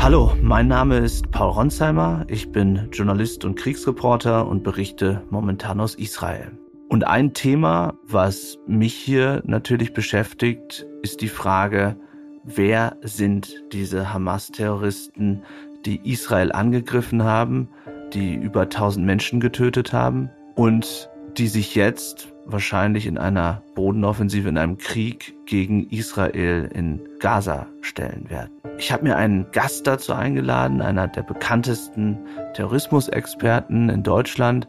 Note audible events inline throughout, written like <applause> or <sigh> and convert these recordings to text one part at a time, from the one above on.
Hallo, mein Name ist Paul Ronsheimer. Ich bin Journalist und Kriegsreporter und berichte momentan aus Israel. Und ein Thema, was mich hier natürlich beschäftigt, ist die Frage, wer sind diese Hamas-Terroristen, die Israel angegriffen haben, die über 1000 Menschen getötet haben und die sich jetzt wahrscheinlich in einer Bodenoffensive, in einem Krieg gegen Israel in Gaza stellen werden. Ich habe mir einen Gast dazu eingeladen, einer der bekanntesten Terrorismusexperten in Deutschland,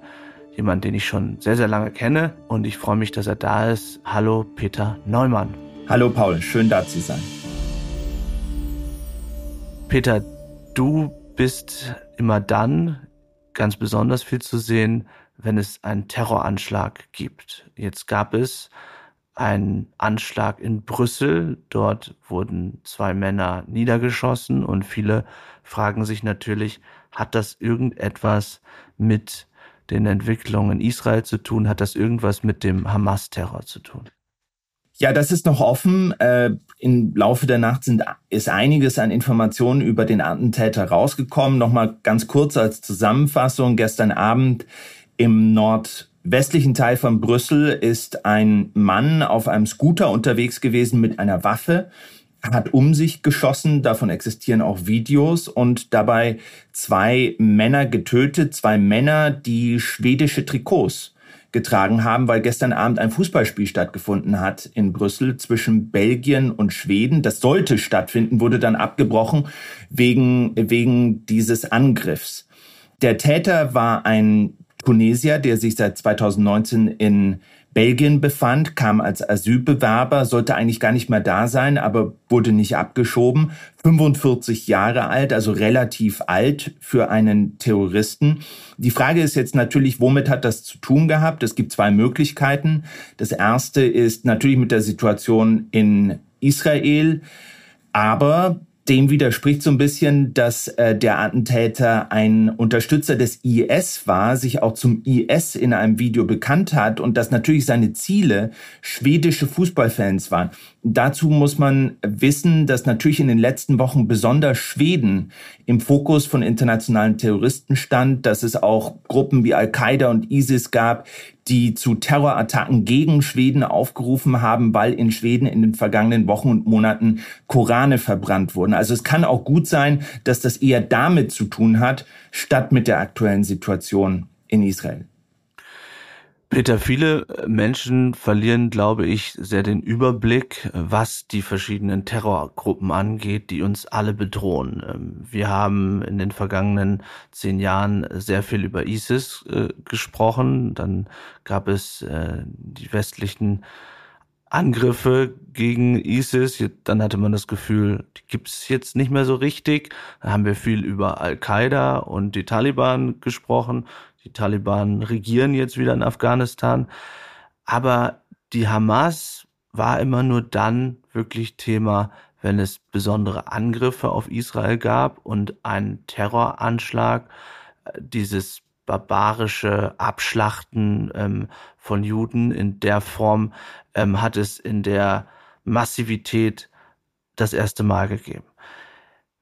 jemand, den ich schon sehr, sehr lange kenne und ich freue mich, dass er da ist. Hallo, Peter Neumann. Hallo, Paul, schön da zu sein. Peter, du bist immer dann ganz besonders viel zu sehen, wenn es einen Terroranschlag gibt. Jetzt gab es einen Anschlag in Brüssel. Dort wurden zwei Männer niedergeschossen und viele fragen sich natürlich, hat das irgendetwas mit den Entwicklungen in Israel zu tun? Hat das irgendwas mit dem Hamas-Terror zu tun? Ja, das ist noch offen. Äh, Im Laufe der Nacht sind, ist einiges an Informationen über den Attentäter rausgekommen. Nochmal ganz kurz als Zusammenfassung. Gestern Abend im nordwestlichen Teil von Brüssel ist ein Mann auf einem Scooter unterwegs gewesen mit einer Waffe, hat um sich geschossen, davon existieren auch Videos und dabei zwei Männer getötet, zwei Männer, die schwedische Trikots getragen haben, weil gestern Abend ein Fußballspiel stattgefunden hat in Brüssel zwischen Belgien und Schweden. Das sollte stattfinden, wurde dann abgebrochen wegen, wegen dieses Angriffs. Der Täter war ein Tunesier, der sich seit 2019 in Belgien befand, kam als Asylbewerber, sollte eigentlich gar nicht mehr da sein, aber wurde nicht abgeschoben. 45 Jahre alt, also relativ alt für einen Terroristen. Die Frage ist jetzt natürlich, womit hat das zu tun gehabt? Es gibt zwei Möglichkeiten. Das erste ist natürlich mit der Situation in Israel. Aber dem widerspricht so ein bisschen, dass äh, der Attentäter ein Unterstützer des IS war, sich auch zum IS in einem Video bekannt hat und dass natürlich seine Ziele schwedische Fußballfans waren. Dazu muss man wissen, dass natürlich in den letzten Wochen besonders Schweden im Fokus von internationalen Terroristen stand, dass es auch Gruppen wie Al-Qaida und ISIS gab, die zu Terrorattacken gegen Schweden aufgerufen haben, weil in Schweden in den vergangenen Wochen und Monaten Korane verbrannt wurden. Also es kann auch gut sein, dass das eher damit zu tun hat, statt mit der aktuellen Situation in Israel. Peter, viele Menschen verlieren, glaube ich, sehr den Überblick, was die verschiedenen Terrorgruppen angeht, die uns alle bedrohen. Ähm, wir haben in den vergangenen zehn Jahren sehr viel über ISIS äh, gesprochen. Dann gab es äh, die westlichen Angriffe gegen ISIS. Dann hatte man das Gefühl, die gibt's jetzt nicht mehr so richtig. Dann haben wir viel über Al-Qaida und die Taliban gesprochen. Die Taliban regieren jetzt wieder in Afghanistan. Aber die Hamas war immer nur dann wirklich Thema, wenn es besondere Angriffe auf Israel gab und ein Terroranschlag, äh, dieses barbarische Abschlachten ähm, von Juden in der Form ähm, hat es in der Massivität das erste Mal gegeben.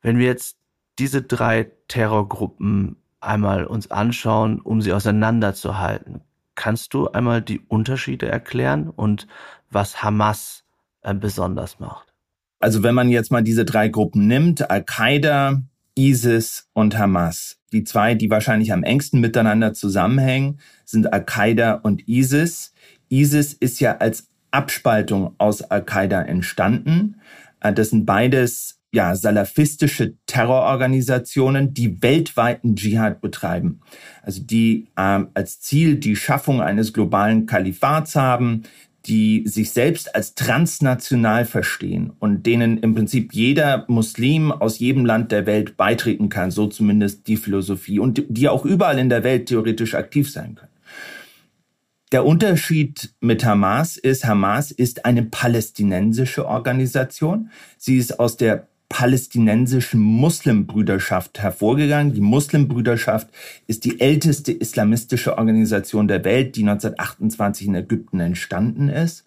Wenn wir jetzt diese drei Terrorgruppen einmal uns anschauen, um sie auseinanderzuhalten. Kannst du einmal die Unterschiede erklären und was Hamas äh, besonders macht? Also wenn man jetzt mal diese drei Gruppen nimmt, Al-Qaida, ISIS und Hamas. Die zwei, die wahrscheinlich am engsten miteinander zusammenhängen, sind Al-Qaida und ISIS. ISIS ist ja als Abspaltung aus Al-Qaida entstanden. Äh, das sind beides ja, salafistische Terrororganisationen, die weltweiten Dschihad betreiben. Also die ähm, als Ziel die Schaffung eines globalen Kalifats haben, die sich selbst als transnational verstehen und denen im Prinzip jeder Muslim aus jedem Land der Welt beitreten kann, so zumindest die Philosophie, und die auch überall in der Welt theoretisch aktiv sein können. Der Unterschied mit Hamas ist, Hamas ist eine palästinensische Organisation. Sie ist aus der palästinensischen Muslimbrüderschaft hervorgegangen. Die Muslimbrüderschaft ist die älteste islamistische Organisation der Welt, die 1928 in Ägypten entstanden ist.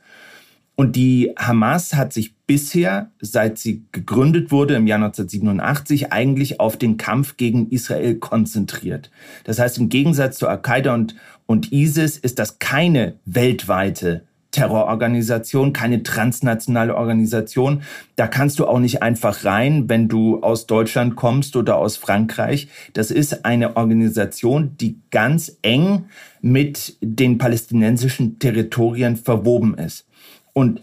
Und die Hamas hat sich bisher, seit sie gegründet wurde im Jahr 1987, eigentlich auf den Kampf gegen Israel konzentriert. Das heißt, im Gegensatz zu Al-Qaida und, und ISIS ist das keine weltweite Terrororganisation, keine transnationale Organisation. Da kannst du auch nicht einfach rein, wenn du aus Deutschland kommst oder aus Frankreich. Das ist eine Organisation, die ganz eng mit den palästinensischen Territorien verwoben ist. Und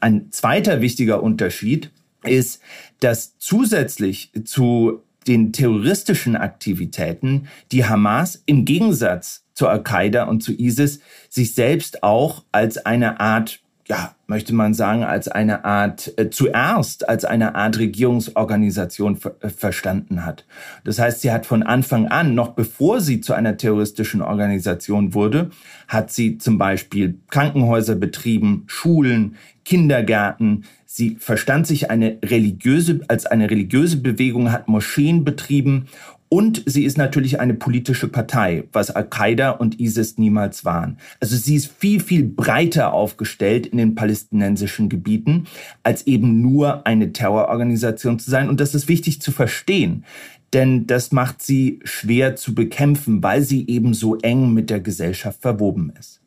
ein zweiter wichtiger Unterschied ist, dass zusätzlich zu den terroristischen Aktivitäten die Hamas im Gegensatz zu Al-Qaida und zu ISIS sich selbst auch als eine Art ja, möchte man sagen, als eine Art, äh, zuerst als eine Art Regierungsorganisation ver äh, verstanden hat. Das heißt, sie hat von Anfang an, noch bevor sie zu einer terroristischen Organisation wurde, hat sie zum Beispiel Krankenhäuser betrieben, Schulen, Kindergärten. Sie verstand sich eine religiöse, als eine religiöse Bewegung, hat Moscheen betrieben und sie ist natürlich eine politische Partei, was Al-Qaida und ISIS niemals waren. Also sie ist viel, viel breiter aufgestellt in den palästinensischen Gebieten, als eben nur eine Terrororganisation zu sein. Und das ist wichtig zu verstehen, denn das macht sie schwer zu bekämpfen, weil sie eben so eng mit der Gesellschaft verwoben ist.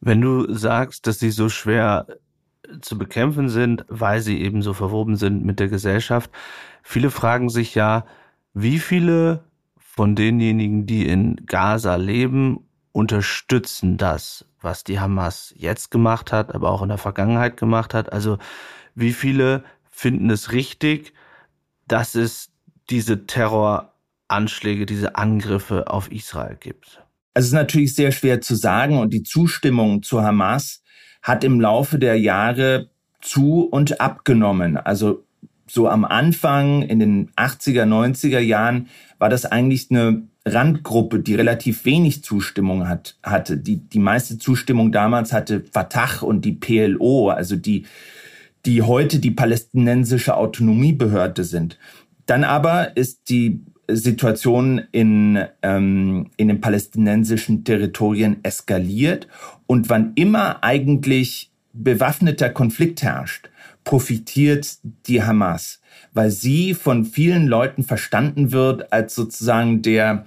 Wenn du sagst, dass sie so schwer zu bekämpfen sind, weil sie eben so verwoben sind mit der Gesellschaft, viele fragen sich ja, wie viele von denjenigen, die in Gaza leben, unterstützen das, was die Hamas jetzt gemacht hat, aber auch in der Vergangenheit gemacht hat? Also wie viele finden es richtig, dass es diese Terroranschläge, diese Angriffe auf Israel gibt? Es ist natürlich sehr schwer zu sagen und die Zustimmung zu Hamas hat im Laufe der Jahre zu und abgenommen. Also so am Anfang in den 80er, 90er Jahren war das eigentlich eine Randgruppe, die relativ wenig Zustimmung hat, hatte. Die, die meiste Zustimmung damals hatte Fatah und die PLO, also die, die heute die palästinensische Autonomiebehörde sind. Dann aber ist die Situation in, ähm, in den palästinensischen Territorien eskaliert und wann immer eigentlich bewaffneter Konflikt herrscht, profitiert die Hamas, weil sie von vielen Leuten verstanden wird als sozusagen der,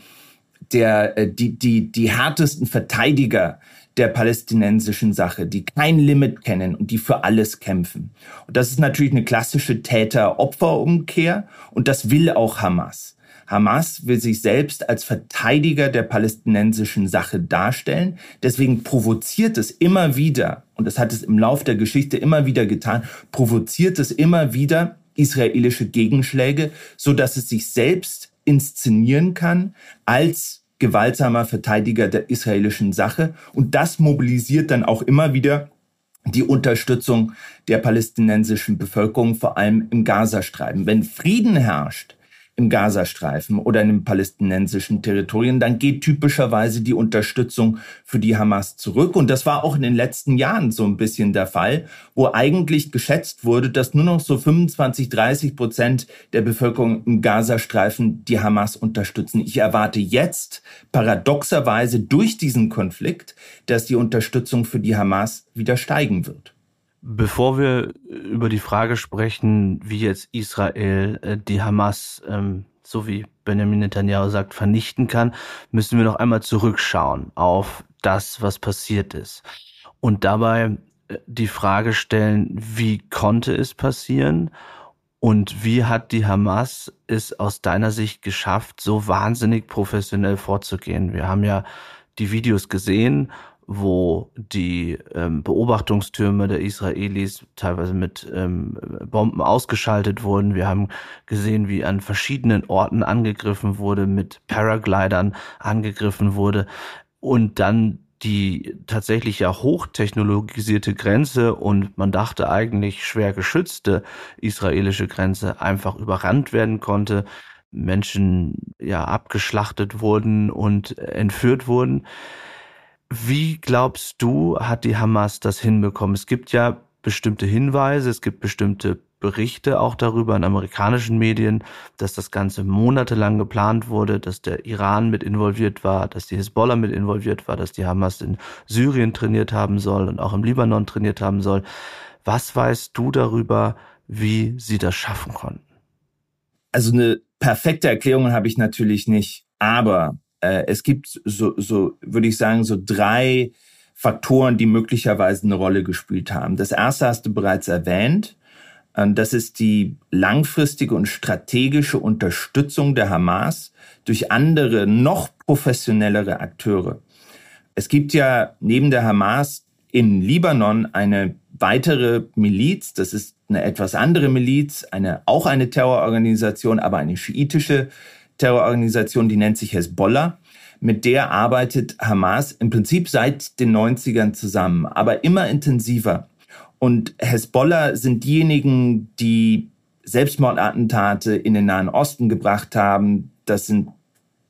der, äh, die, die, die härtesten Verteidiger der palästinensischen Sache, die kein Limit kennen und die für alles kämpfen. Und das ist natürlich eine klassische Täter-Opfer-Umkehr und das will auch Hamas. Hamas will sich selbst als Verteidiger der palästinensischen Sache darstellen. Deswegen provoziert es immer wieder, und das hat es im Lauf der Geschichte immer wieder getan, provoziert es immer wieder israelische Gegenschläge, so dass es sich selbst inszenieren kann als gewaltsamer Verteidiger der israelischen Sache. Und das mobilisiert dann auch immer wieder die Unterstützung der palästinensischen Bevölkerung, vor allem im Gazastreifen. Wenn Frieden herrscht, im Gazastreifen oder in den palästinensischen Territorien, dann geht typischerweise die Unterstützung für die Hamas zurück. Und das war auch in den letzten Jahren so ein bisschen der Fall, wo eigentlich geschätzt wurde, dass nur noch so 25, 30 Prozent der Bevölkerung im Gazastreifen die Hamas unterstützen. Ich erwarte jetzt paradoxerweise durch diesen Konflikt, dass die Unterstützung für die Hamas wieder steigen wird. Bevor wir über die Frage sprechen, wie jetzt Israel äh, die Hamas, ähm, so wie Benjamin Netanyahu sagt, vernichten kann, müssen wir noch einmal zurückschauen auf das, was passiert ist. Und dabei äh, die Frage stellen, wie konnte es passieren? Und wie hat die Hamas es aus deiner Sicht geschafft, so wahnsinnig professionell vorzugehen? Wir haben ja die Videos gesehen wo die ähm, Beobachtungstürme der Israelis teilweise mit ähm, Bomben ausgeschaltet wurden. Wir haben gesehen, wie an verschiedenen Orten angegriffen wurde, mit Paraglidern angegriffen wurde und dann die tatsächlich ja hochtechnologisierte Grenze und man dachte eigentlich schwer geschützte israelische Grenze einfach überrannt werden konnte. Menschen ja abgeschlachtet wurden und entführt wurden. Wie glaubst du, hat die Hamas das hinbekommen? Es gibt ja bestimmte Hinweise, es gibt bestimmte Berichte auch darüber in amerikanischen Medien, dass das Ganze monatelang geplant wurde, dass der Iran mit involviert war, dass die Hisbollah mit involviert war, dass die Hamas in Syrien trainiert haben soll und auch im Libanon trainiert haben soll. Was weißt du darüber, wie sie das schaffen konnten? Also eine perfekte Erklärung habe ich natürlich nicht, aber äh, es gibt so, so würde ich sagen, so drei Faktoren, die möglicherweise eine Rolle gespielt haben. Das erste hast du bereits erwähnt. Ähm, das ist die langfristige und strategische Unterstützung der Hamas durch andere, noch professionellere Akteure. Es gibt ja neben der Hamas in Libanon eine weitere Miliz, das ist eine etwas andere Miliz, eine, auch eine Terrororganisation, aber eine schiitische Terrororganisation, die nennt sich Hezbollah. Mit der arbeitet Hamas im Prinzip seit den 90ern zusammen, aber immer intensiver. Und Hezbollah sind diejenigen, die Selbstmordattentate in den Nahen Osten gebracht haben. Das sind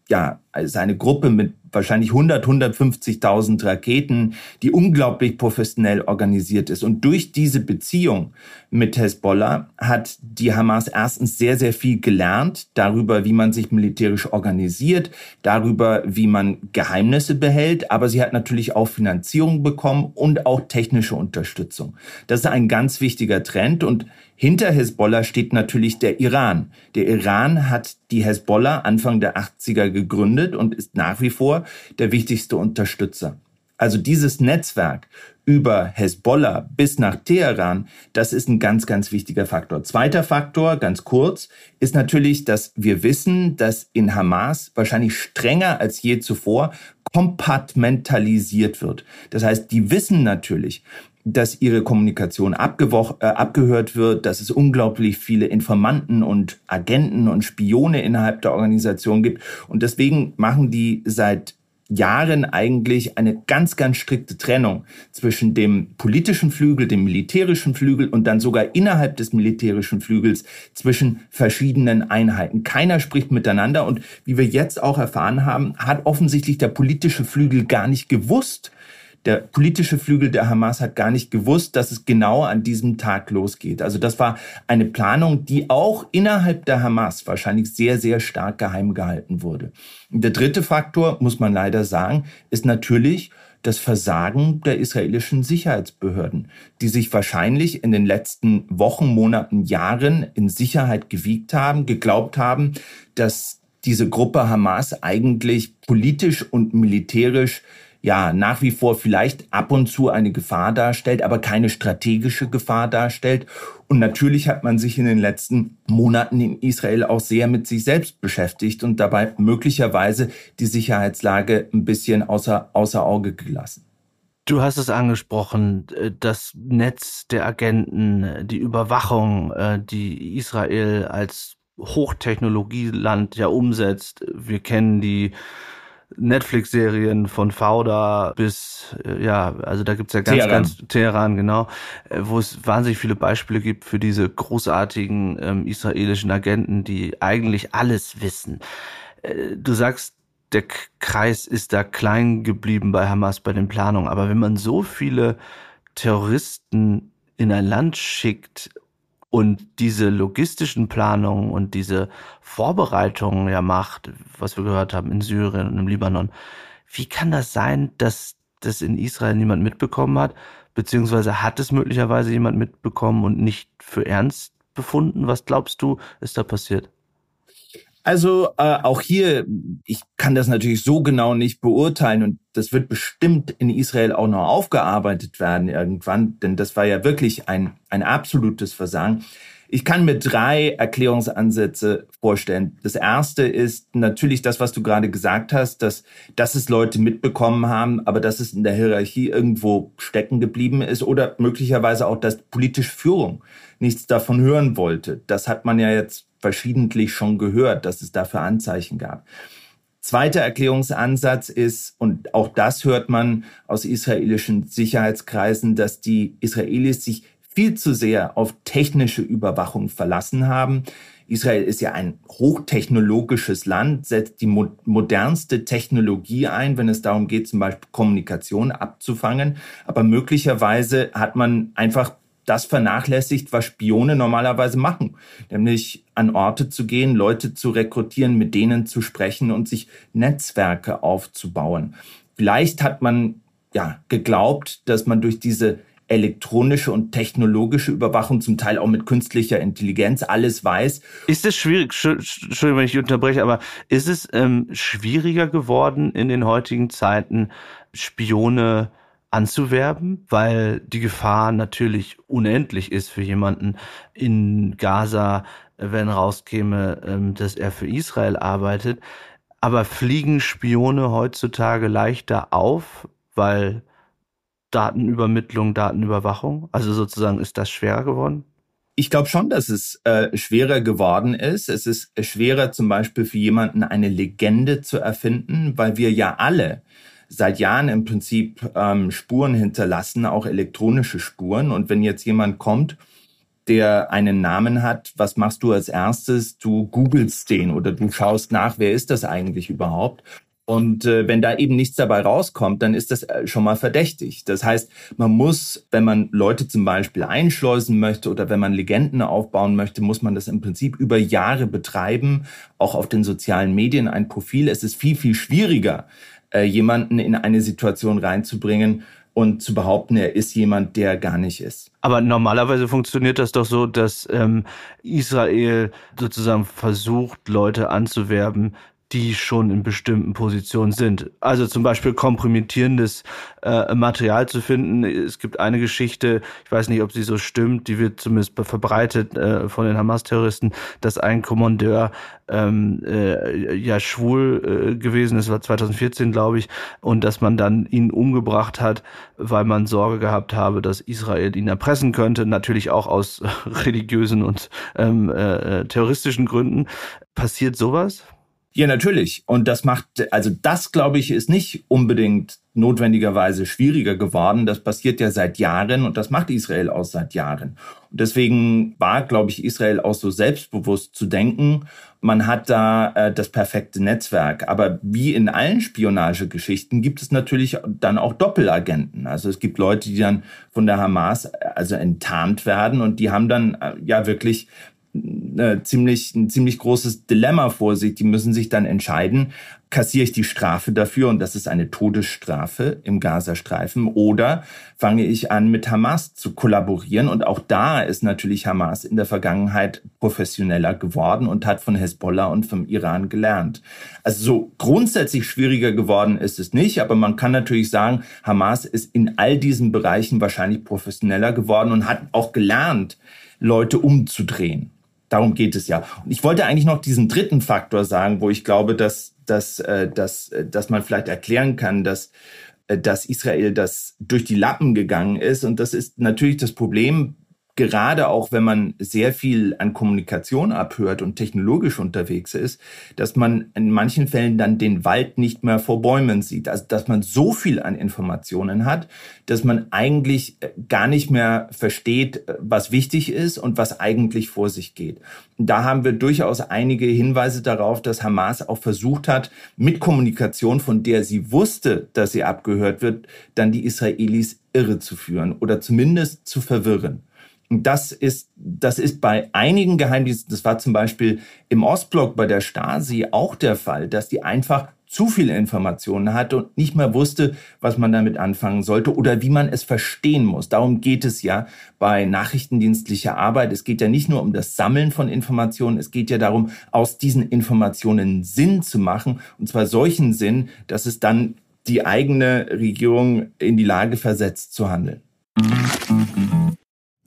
ja, also eine Gruppe mit wahrscheinlich 100, 150.000 Raketen, die unglaublich professionell organisiert ist. Und durch diese Beziehung mit Hezbollah hat die Hamas erstens sehr, sehr viel gelernt darüber, wie man sich militärisch organisiert, darüber, wie man Geheimnisse behält, aber sie hat natürlich auch Finanzierung bekommen und auch technische Unterstützung. Das ist ein ganz wichtiger Trend und hinter Hezbollah steht natürlich der Iran. Der Iran hat die Hezbollah Anfang der 80er gegründet und ist nach wie vor der wichtigste Unterstützer. Also dieses Netzwerk über Hezbollah bis nach Teheran, das ist ein ganz, ganz wichtiger Faktor. Zweiter Faktor, ganz kurz, ist natürlich, dass wir wissen, dass in Hamas wahrscheinlich strenger als je zuvor kompartmentalisiert wird. Das heißt, die wissen natürlich, dass ihre Kommunikation äh, abgehört wird, dass es unglaublich viele Informanten und Agenten und Spione innerhalb der Organisation gibt. Und deswegen machen die seit Jahren eigentlich eine ganz, ganz strikte Trennung zwischen dem politischen Flügel, dem militärischen Flügel und dann sogar innerhalb des militärischen Flügels zwischen verschiedenen Einheiten. Keiner spricht miteinander und wie wir jetzt auch erfahren haben, hat offensichtlich der politische Flügel gar nicht gewusst, der politische Flügel der Hamas hat gar nicht gewusst, dass es genau an diesem Tag losgeht. Also das war eine Planung, die auch innerhalb der Hamas wahrscheinlich sehr, sehr stark geheim gehalten wurde. Der dritte Faktor, muss man leider sagen, ist natürlich das Versagen der israelischen Sicherheitsbehörden, die sich wahrscheinlich in den letzten Wochen, Monaten, Jahren in Sicherheit gewiegt haben, geglaubt haben, dass diese Gruppe Hamas eigentlich politisch und militärisch ja nach wie vor vielleicht ab und zu eine Gefahr darstellt, aber keine strategische Gefahr darstellt. Und natürlich hat man sich in den letzten Monaten in Israel auch sehr mit sich selbst beschäftigt und dabei möglicherweise die Sicherheitslage ein bisschen außer, außer Auge gelassen. Du hast es angesprochen, äh, das Netz der Agenten, die Überwachung, äh, die Israel als Hochtechnologieland ja umsetzt. Wir kennen die Netflix-Serien von Fauda bis, äh, ja, also da gibt's ja ganz, Teheran. ganz, Teheran, genau, äh, wo es wahnsinnig viele Beispiele gibt für diese großartigen ähm, israelischen Agenten, die eigentlich alles wissen. Äh, du sagst, der Kreis ist da klein geblieben bei Hamas bei den Planungen, aber wenn man so viele Terroristen in ein Land schickt und diese logistischen Planungen und diese Vorbereitungen ja macht, was wir gehört haben in Syrien und im Libanon, wie kann das sein, dass das in Israel niemand mitbekommen hat? Beziehungsweise hat es möglicherweise jemand mitbekommen und nicht für ernst befunden? Was glaubst du, ist da passiert? Also äh, auch hier, ich kann das natürlich so genau nicht beurteilen und das wird bestimmt in Israel auch noch aufgearbeitet werden irgendwann, denn das war ja wirklich ein, ein absolutes Versagen. Ich kann mir drei Erklärungsansätze vorstellen. Das erste ist natürlich das, was du gerade gesagt hast, dass, dass es Leute mitbekommen haben, aber dass es in der Hierarchie irgendwo stecken geblieben ist oder möglicherweise auch, dass politische Führung nichts davon hören wollte. Das hat man ja jetzt verschiedentlich schon gehört, dass es dafür Anzeichen gab. Zweiter Erklärungsansatz ist, und auch das hört man aus israelischen Sicherheitskreisen, dass die Israelis sich viel zu sehr auf technische Überwachung verlassen haben. Israel ist ja ein hochtechnologisches Land, setzt die mo modernste Technologie ein, wenn es darum geht, zum Beispiel Kommunikation abzufangen. Aber möglicherweise hat man einfach das vernachlässigt, was Spione normalerweise machen, nämlich an Orte zu gehen, Leute zu rekrutieren, mit denen zu sprechen und sich Netzwerke aufzubauen. Vielleicht hat man ja geglaubt, dass man durch diese elektronische und technologische Überwachung, zum Teil auch mit künstlicher Intelligenz, alles weiß. Ist es schwierig, Entschuldigung, wenn ich unterbreche, aber ist es ähm, schwieriger geworden in den heutigen Zeiten, Spione anzuwerben, weil die Gefahr natürlich unendlich ist für jemanden in Gaza, wenn rauskäme, ähm, dass er für Israel arbeitet. Aber fliegen Spione heutzutage leichter auf, weil Datenübermittlung, Datenüberwachung? Also sozusagen ist das schwerer geworden? Ich glaube schon, dass es äh, schwerer geworden ist. Es ist schwerer zum Beispiel für jemanden eine Legende zu erfinden, weil wir ja alle seit Jahren im Prinzip ähm, Spuren hinterlassen, auch elektronische Spuren. Und wenn jetzt jemand kommt, der einen Namen hat, was machst du als erstes? Du googelst den oder du schaust nach, wer ist das eigentlich überhaupt? Und äh, wenn da eben nichts dabei rauskommt, dann ist das äh, schon mal verdächtig. Das heißt, man muss, wenn man Leute zum Beispiel einschleusen möchte oder wenn man Legenden aufbauen möchte, muss man das im Prinzip über Jahre betreiben, auch auf den sozialen Medien ein Profil. Es ist viel, viel schwieriger, äh, jemanden in eine Situation reinzubringen, und zu behaupten, er ist jemand, der gar nicht ist. Aber normalerweise funktioniert das doch so, dass ähm, Israel sozusagen versucht, Leute anzuwerben, die schon in bestimmten Positionen sind. Also zum Beispiel kompromittierendes äh, Material zu finden. Es gibt eine Geschichte, ich weiß nicht, ob sie so stimmt, die wird zumindest verbreitet äh, von den Hamas-Terroristen, dass ein Kommandeur ähm, äh, ja schwul äh, gewesen ist, war 2014, glaube ich, und dass man dann ihn umgebracht hat, weil man Sorge gehabt habe, dass Israel ihn erpressen könnte, natürlich auch aus <laughs> religiösen und ähm, äh, terroristischen Gründen. Passiert sowas? Ja, natürlich. Und das macht, also das, glaube ich, ist nicht unbedingt notwendigerweise schwieriger geworden. Das passiert ja seit Jahren und das macht Israel auch seit Jahren. Und deswegen war, glaube ich, Israel auch so selbstbewusst zu denken, man hat da äh, das perfekte Netzwerk. Aber wie in allen Spionagegeschichten gibt es natürlich dann auch Doppelagenten. Also es gibt Leute, die dann von der Hamas äh, also enttarnt werden und die haben dann äh, ja wirklich äh, ziemlich, ein ziemlich großes Dilemma vor sich. Die müssen sich dann entscheiden, kassiere ich die Strafe dafür und das ist eine Todesstrafe im Gazastreifen oder fange ich an mit Hamas zu kollaborieren und auch da ist natürlich Hamas in der Vergangenheit professioneller geworden und hat von Hezbollah und vom Iran gelernt. Also so grundsätzlich schwieriger geworden ist es nicht, aber man kann natürlich sagen, Hamas ist in all diesen Bereichen wahrscheinlich professioneller geworden und hat auch gelernt, Leute umzudrehen. Darum geht es ja. Und ich wollte eigentlich noch diesen dritten Faktor sagen, wo ich glaube, dass, dass, äh, dass, äh, dass man vielleicht erklären kann, dass, äh, dass Israel das durch die Lappen gegangen ist. Und das ist natürlich das Problem gerade auch wenn man sehr viel an Kommunikation abhört und technologisch unterwegs ist, dass man in manchen Fällen dann den Wald nicht mehr vor Bäumen sieht. Also dass man so viel an Informationen hat, dass man eigentlich äh, gar nicht mehr versteht, äh, was wichtig ist und was eigentlich vor sich geht. da haben wir durchaus einige Hinweise darauf, dass Hamas auch versucht hat, mit Kommunikation, von der sie wusste, dass sie abgehört wird, dann die Israelis irre zu führen oder zumindest zu verwirren. Das ist, das ist bei einigen Geheimdiensten, das war zum Beispiel im Ostblock bei der Stasi auch der Fall, dass die einfach zu viele Informationen hatte und nicht mehr wusste, was man damit anfangen sollte oder wie man es verstehen muss. Darum geht es ja bei nachrichtendienstlicher Arbeit. Es geht ja nicht nur um das Sammeln von Informationen, es geht ja darum, aus diesen Informationen Sinn zu machen, und zwar solchen Sinn, dass es dann die eigene Regierung in die Lage versetzt zu handeln.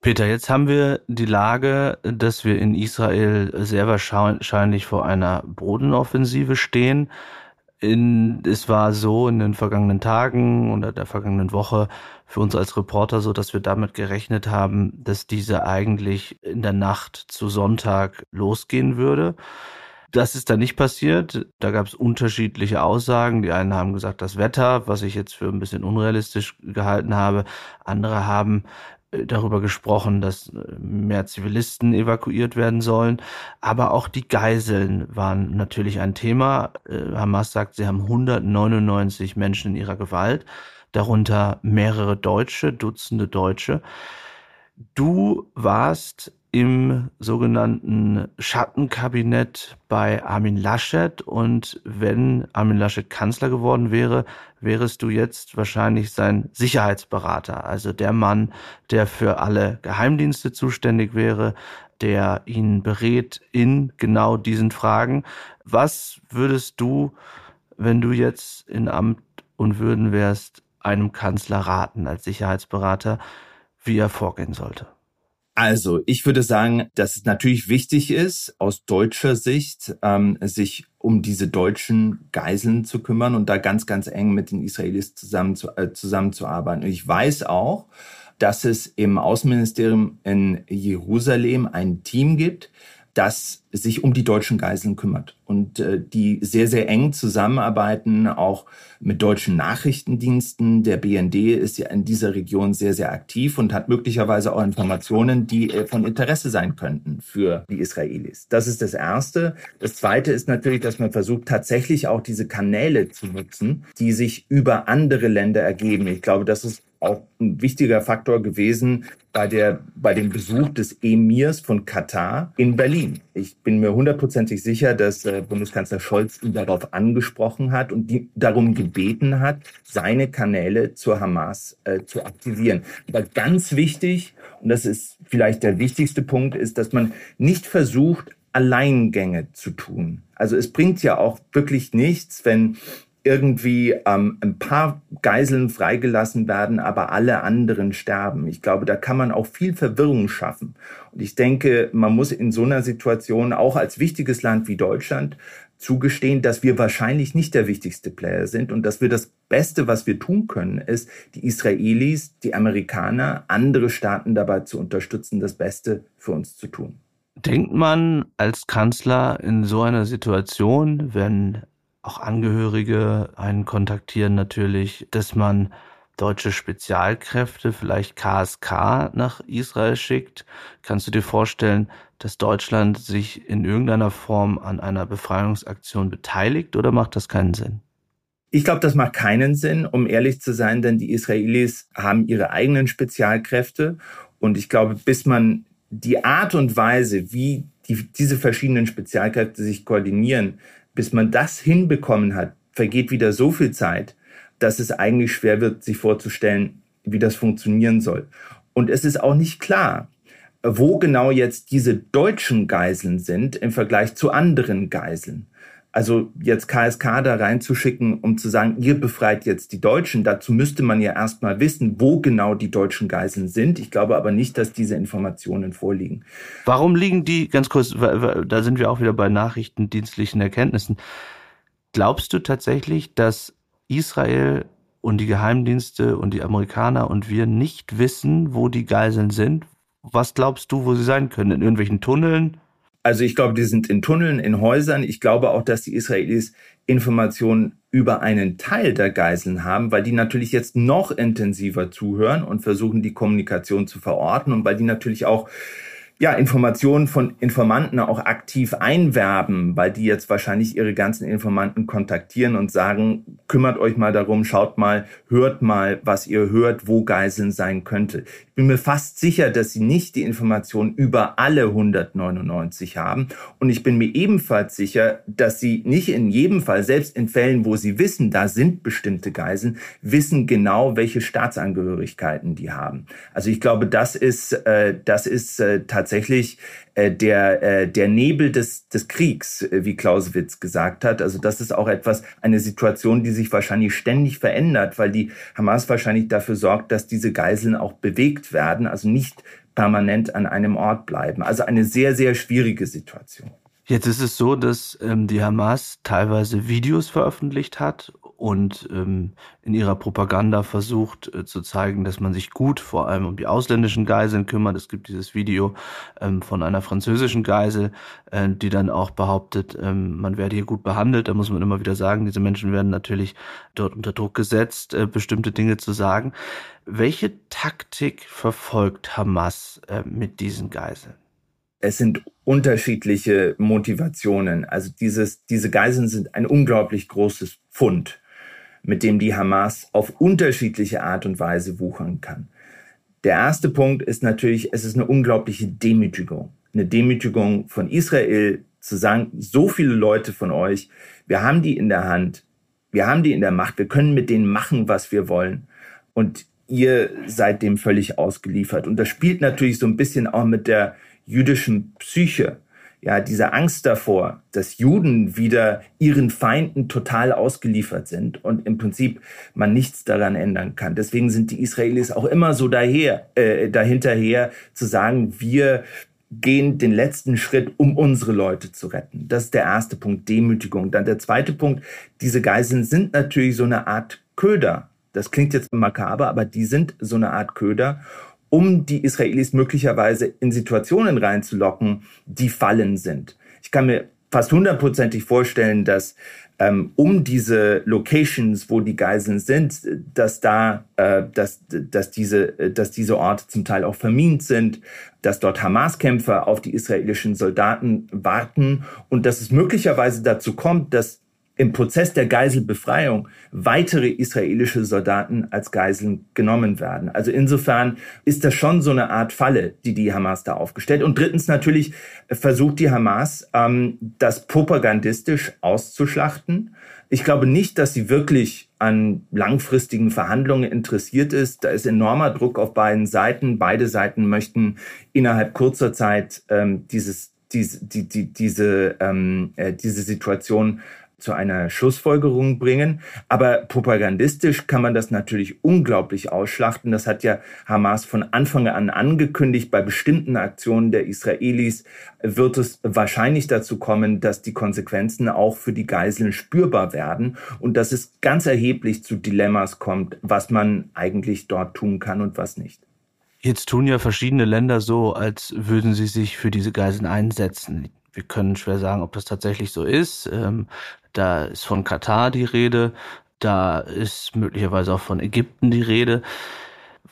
Peter, jetzt haben wir die Lage, dass wir in Israel sehr wahrscheinlich vor einer Bodenoffensive stehen. In, es war so in den vergangenen Tagen oder der vergangenen Woche für uns als Reporter so, dass wir damit gerechnet haben, dass diese eigentlich in der Nacht zu Sonntag losgehen würde. Das ist dann nicht passiert. Da gab es unterschiedliche Aussagen. Die einen haben gesagt, das Wetter, was ich jetzt für ein bisschen unrealistisch gehalten habe. Andere haben darüber gesprochen, dass äh, mehr Zivilisten evakuiert werden sollen. Aber auch die Geiseln waren natürlich ein Thema. Äh, Hamas sagt, sie haben 199 Menschen in ihrer Gewalt, darunter mehrere Deutsche, Dutzende Deutsche. Du warst im sogenannten Schattenkabinett bei Armin Laschet und wenn Armin Laschet Kanzler geworden wäre, wärest du jetzt wahrscheinlich sein Sicherheitsberater, also der Mann, der für alle Geheimdienste zuständig wäre, der ihn berät in genau diesen Fragen. Was würdest du, wenn du jetzt in Amt und Würden wärst, einem Kanzler raten als Sicherheitsberater, wie er vorgehen sollte? Also, ich würde sagen, dass es natürlich wichtig ist, aus deutscher Sicht, ähm, sich um diese deutschen Geiseln zu kümmern und da ganz, ganz eng mit den Israelis zusammen zu, äh, zusammenzuarbeiten. Und ich weiß auch, dass es im Außenministerium in Jerusalem ein Team gibt, das sich um die deutschen Geiseln kümmert und äh, die sehr, sehr eng zusammenarbeiten, auch mit deutschen Nachrichtendiensten. Der BND ist ja in dieser Region sehr, sehr aktiv und hat möglicherweise auch Informationen, die äh, von Interesse sein könnten für die Israelis. Das ist das Erste. Das Zweite ist natürlich, dass man versucht, tatsächlich auch diese Kanäle zu nutzen, die sich über andere Länder ergeben. Ich glaube, das ist auch ein wichtiger Faktor gewesen bei, der, bei dem Besuch des Emirs von Katar in Berlin. Ich bin mir hundertprozentig sicher, dass äh, Bundeskanzler Scholz ihn darauf angesprochen hat und die, darum gebeten hat, seine Kanäle zur Hamas äh, zu aktivieren. Aber ganz wichtig, und das ist vielleicht der wichtigste Punkt, ist, dass man nicht versucht, Alleingänge zu tun. Also es bringt ja auch wirklich nichts, wenn irgendwie ähm, ein paar Geiseln freigelassen werden, aber alle anderen sterben. Ich glaube, da kann man auch viel Verwirrung schaffen. Und ich denke, man muss in so einer Situation auch als wichtiges Land wie Deutschland zugestehen, dass wir wahrscheinlich nicht der wichtigste Player sind und dass wir das Beste, was wir tun können, ist, die Israelis, die Amerikaner, andere Staaten dabei zu unterstützen, das Beste für uns zu tun. Denkt man als Kanzler in so einer Situation, wenn auch Angehörige einen kontaktieren natürlich, dass man deutsche Spezialkräfte, vielleicht KSK nach Israel schickt. Kannst du dir vorstellen, dass Deutschland sich in irgendeiner Form an einer Befreiungsaktion beteiligt oder macht das keinen Sinn? Ich glaube, das macht keinen Sinn, um ehrlich zu sein, denn die Israelis haben ihre eigenen Spezialkräfte und ich glaube, bis man die Art und Weise, wie die, diese verschiedenen Spezialkräfte sich koordinieren, bis man das hinbekommen hat, vergeht wieder so viel Zeit, dass es eigentlich schwer wird, sich vorzustellen, wie das funktionieren soll. Und es ist auch nicht klar, wo genau jetzt diese deutschen Geiseln sind im Vergleich zu anderen Geiseln. Also jetzt KSK da reinzuschicken, um zu sagen, ihr befreit jetzt die Deutschen, dazu müsste man ja erstmal wissen, wo genau die deutschen Geiseln sind. Ich glaube aber nicht, dass diese Informationen vorliegen. Warum liegen die, ganz kurz, da sind wir auch wieder bei nachrichtendienstlichen Erkenntnissen. Glaubst du tatsächlich, dass Israel und die Geheimdienste und die Amerikaner und wir nicht wissen, wo die Geiseln sind? Was glaubst du, wo sie sein können? In irgendwelchen Tunneln? Also ich glaube, die sind in Tunneln, in Häusern. Ich glaube auch, dass die Israelis Informationen über einen Teil der Geiseln haben, weil die natürlich jetzt noch intensiver zuhören und versuchen, die Kommunikation zu verorten und weil die natürlich auch ja, Informationen von Informanten auch aktiv einwerben, weil die jetzt wahrscheinlich ihre ganzen Informanten kontaktieren und sagen, kümmert euch mal darum, schaut mal, hört mal, was ihr hört, wo Geiseln sein könnte. Ich bin mir fast sicher, dass sie nicht die Informationen über alle 199 haben. Und ich bin mir ebenfalls sicher, dass sie nicht in jedem Fall, selbst in Fällen, wo sie wissen, da sind bestimmte Geiseln, wissen genau, welche Staatsangehörigkeiten die haben. Also ich glaube, das ist, äh, das ist äh, tatsächlich tatsächlich äh, der, äh, der Nebel des, des Kriegs, äh, wie Clausewitz gesagt hat. Also das ist auch etwas, eine Situation, die sich wahrscheinlich ständig verändert, weil die Hamas wahrscheinlich dafür sorgt, dass diese Geiseln auch bewegt werden, also nicht permanent an einem Ort bleiben. Also eine sehr, sehr schwierige Situation. Jetzt ist es so, dass ähm, die Hamas teilweise Videos veröffentlicht hat und ähm, in ihrer Propaganda versucht äh, zu zeigen, dass man sich gut vor allem um die ausländischen Geiseln kümmert. Es gibt dieses Video ähm, von einer französischen Geisel, äh, die dann auch behauptet, ähm, man werde hier gut behandelt. Da muss man immer wieder sagen, diese Menschen werden natürlich dort unter Druck gesetzt, äh, bestimmte Dinge zu sagen. Welche Taktik verfolgt Hamas äh, mit diesen Geiseln? es sind unterschiedliche Motivationen. Also dieses, diese Geiseln sind ein unglaublich großes Fund, mit dem die Hamas auf unterschiedliche Art und Weise wuchern kann. Der erste Punkt ist natürlich, es ist eine unglaubliche Demütigung. Eine Demütigung von Israel zu sagen, so viele Leute von euch, wir haben die in der Hand, wir haben die in der Macht, wir können mit denen machen, was wir wollen. Und ihr seid dem völlig ausgeliefert. Und das spielt natürlich so ein bisschen auch mit der jüdischen Psyche, ja, diese Angst davor, dass Juden wieder ihren Feinden total ausgeliefert sind und im Prinzip man nichts daran ändern kann. Deswegen sind die Israelis auch immer so daher, äh, dahinterher zu sagen, wir gehen den letzten Schritt, um unsere Leute zu retten. Das ist der erste Punkt, Demütigung. Dann der zweite Punkt, diese Geiseln sind natürlich so eine Art Köder. Das klingt jetzt makaber, aber die sind so eine Art Köder um die Israelis möglicherweise in Situationen reinzulocken, die Fallen sind. Ich kann mir fast hundertprozentig vorstellen, dass ähm, um diese Locations, wo die Geiseln sind, dass da, äh, dass, dass diese, dass diese Orte zum Teil auch vermint sind, dass dort Hamas-Kämpfer auf die israelischen Soldaten warten und dass es möglicherweise dazu kommt, dass im Prozess der Geiselbefreiung weitere israelische Soldaten als Geiseln genommen werden. Also insofern ist das schon so eine Art Falle, die die Hamas da aufgestellt. Und drittens natürlich versucht die Hamas, ähm, das propagandistisch auszuschlachten. Ich glaube nicht, dass sie wirklich an langfristigen Verhandlungen interessiert ist. Da ist enormer Druck auf beiden Seiten. Beide Seiten möchten innerhalb kurzer Zeit ähm, dieses diese, die, die, diese, ähm, äh, diese Situation zu einer Schlussfolgerung bringen. Aber propagandistisch kann man das natürlich unglaublich ausschlachten. Das hat ja Hamas von Anfang an angekündigt. Bei bestimmten Aktionen der Israelis wird es wahrscheinlich dazu kommen, dass die Konsequenzen auch für die Geiseln spürbar werden und dass es ganz erheblich zu Dilemmas kommt, was man eigentlich dort tun kann und was nicht. Jetzt tun ja verschiedene Länder so, als würden sie sich für diese Geiseln einsetzen. Wir können schwer sagen, ob das tatsächlich so ist. Da ist von Katar die Rede, da ist möglicherweise auch von Ägypten die Rede.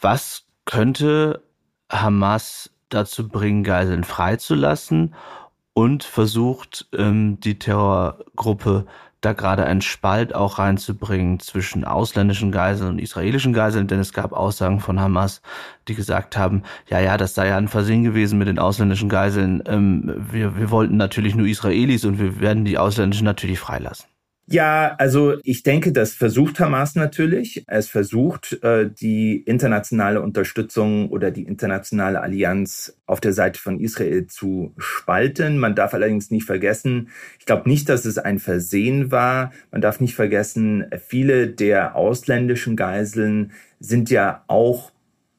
Was könnte Hamas dazu bringen, Geiseln freizulassen und versucht, ähm, die Terrorgruppe da gerade einen Spalt auch reinzubringen zwischen ausländischen Geiseln und israelischen Geiseln, denn es gab Aussagen von Hamas, die gesagt haben, ja, ja, das sei ja ein Versehen gewesen mit den ausländischen Geiseln. Ähm, wir, wir wollten natürlich nur Israelis und wir werden die ausländischen natürlich freilassen. Ja, also ich denke, das versucht Hamas natürlich. Es versucht, äh, die internationale Unterstützung oder die internationale Allianz auf der Seite von Israel zu spalten. Man darf allerdings nicht vergessen, ich glaube nicht, dass es ein Versehen war. Man darf nicht vergessen, viele der ausländischen Geiseln sind ja auch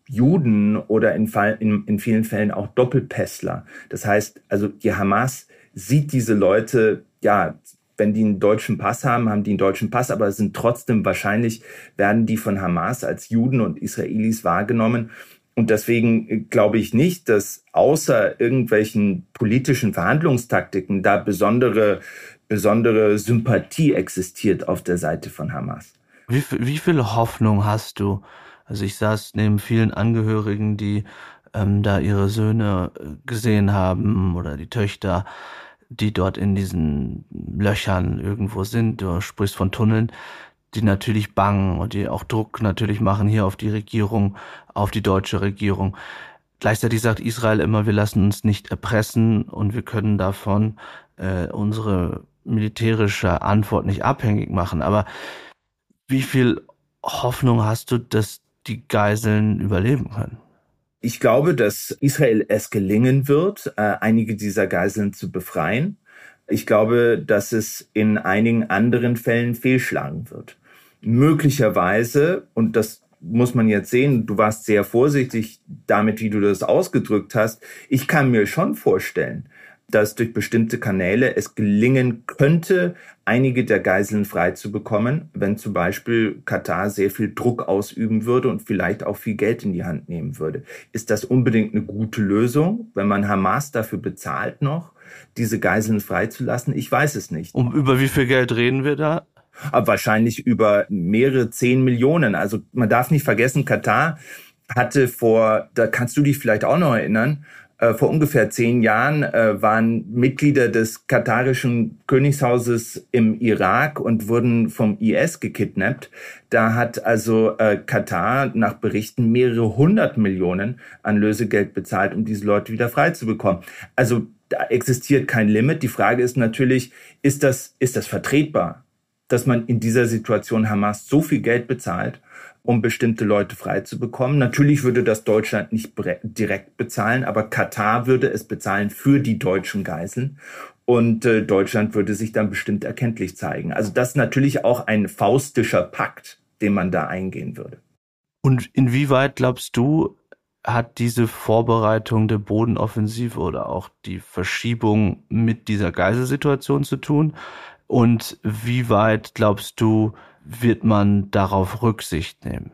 Juden oder in, Fall, in, in vielen Fällen auch Doppelpässler. Das heißt, also die Hamas sieht diese Leute ja wenn die einen deutschen Pass haben, haben die einen deutschen Pass, aber sind trotzdem wahrscheinlich, werden die von Hamas als Juden und Israelis wahrgenommen. Und deswegen äh, glaube ich nicht, dass außer irgendwelchen politischen Verhandlungstaktiken da besondere, besondere Sympathie existiert auf der Seite von Hamas. Wie, wie viel Hoffnung hast du? Also ich saß neben vielen Angehörigen, die ähm, da ihre Söhne äh, gesehen haben oder die Töchter die dort in diesen Löchern irgendwo sind. Du sprichst von Tunneln, die natürlich bangen und die auch Druck natürlich machen hier auf die Regierung, auf die deutsche Regierung. Gleichzeitig sagt Israel immer, wir lassen uns nicht erpressen und wir können davon äh, unsere militärische Antwort nicht abhängig machen. Aber wie viel Hoffnung hast du, dass die Geiseln überleben können? Ich glaube, dass Israel es gelingen wird, äh, einige dieser Geiseln zu befreien. Ich glaube, dass es in einigen anderen Fällen fehlschlagen wird. Möglicherweise, und das muss man jetzt sehen, du warst sehr vorsichtig damit, wie du das ausgedrückt hast. Ich kann mir schon vorstellen, dass durch bestimmte Kanäle es gelingen könnte, einige der Geiseln freizubekommen, wenn zum Beispiel Katar sehr viel Druck ausüben würde und vielleicht auch viel Geld in die Hand nehmen würde. Ist das unbedingt eine gute Lösung, wenn man Hamas dafür bezahlt noch, diese Geiseln freizulassen? Ich weiß es nicht. Um über wie viel Geld reden wir da? Aber wahrscheinlich über mehrere zehn Millionen. Also man darf nicht vergessen, Katar hatte vor, da kannst du dich vielleicht auch noch erinnern, vor ungefähr zehn Jahren äh, waren Mitglieder des katarischen Königshauses im Irak und wurden vom IS gekidnappt. Da hat also äh, Katar nach Berichten mehrere hundert Millionen an Lösegeld bezahlt, um diese Leute wieder frei zu bekommen. Also da existiert kein Limit. Die Frage ist natürlich, ist das, ist das vertretbar, dass man in dieser Situation Hamas so viel Geld bezahlt um bestimmte Leute frei zu bekommen. Natürlich würde das Deutschland nicht direkt bezahlen, aber Katar würde es bezahlen für die deutschen Geiseln. Und äh, Deutschland würde sich dann bestimmt erkenntlich zeigen. Also das ist natürlich auch ein faustischer Pakt, den man da eingehen würde. Und inwieweit glaubst du, hat diese Vorbereitung der Bodenoffensive oder auch die Verschiebung mit dieser Geiselsituation zu tun? Und wie weit glaubst du, wird man darauf Rücksicht nehmen?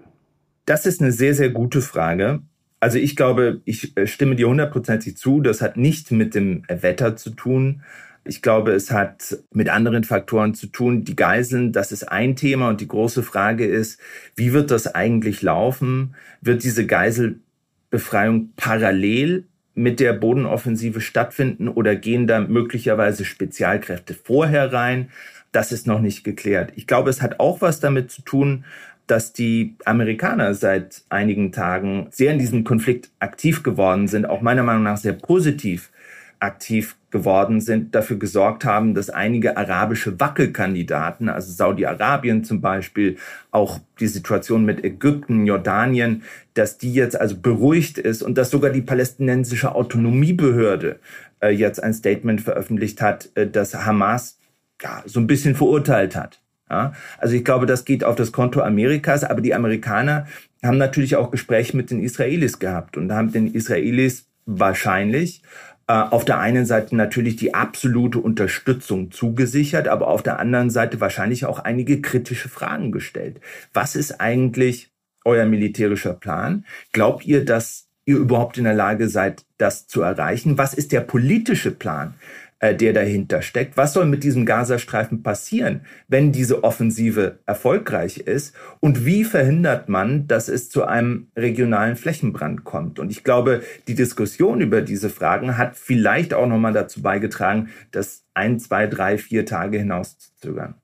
Das ist eine sehr, sehr gute Frage. Also ich glaube, ich äh, stimme dir hundertprozentig zu. Das hat nicht mit dem Wetter zu tun. Ich glaube, es hat mit anderen Faktoren zu tun. Die Geiseln, das ist ein Thema und die große Frage ist, wie wird das eigentlich laufen? Wird diese Geiselbefreiung parallel mit der Bodenoffensive stattfinden oder gehen da möglicherweise Spezialkräfte vorher rein? Das ist noch nicht geklärt. Ich glaube, es hat auch was damit zu tun, dass die Amerikaner seit einigen Tagen sehr in diesem Konflikt aktiv geworden sind, auch meiner Meinung nach sehr positiv aktiv geworden sind, dafür gesorgt haben, dass einige arabische Wackelkandidaten, also Saudi-Arabien zum Beispiel, auch die Situation mit Ägypten, Jordanien, dass die jetzt also beruhigt ist und dass sogar die palästinensische Autonomiebehörde äh, jetzt ein Statement veröffentlicht hat, äh, dass Hamas ja, so ein bisschen verurteilt hat. Ja, also ich glaube, das geht auf das Konto Amerikas, aber die Amerikaner haben natürlich auch Gespräche mit den Israelis gehabt und haben den Israelis wahrscheinlich äh, auf der einen Seite natürlich die absolute Unterstützung zugesichert, aber auf der anderen Seite wahrscheinlich auch einige kritische Fragen gestellt. Was ist eigentlich euer militärischer Plan? Glaubt ihr, dass ihr überhaupt in der Lage seid, das zu erreichen? Was ist der politische Plan? Äh, der dahinter steckt. Was soll mit diesem Gazastreifen passieren, wenn diese Offensive erfolgreich ist? Und wie verhindert man, dass es zu einem regionalen Flächenbrand kommt? Und ich glaube, die Diskussion über diese Fragen hat vielleicht auch nochmal dazu beigetragen, das ein, zwei, drei, vier Tage hinauszuzögern.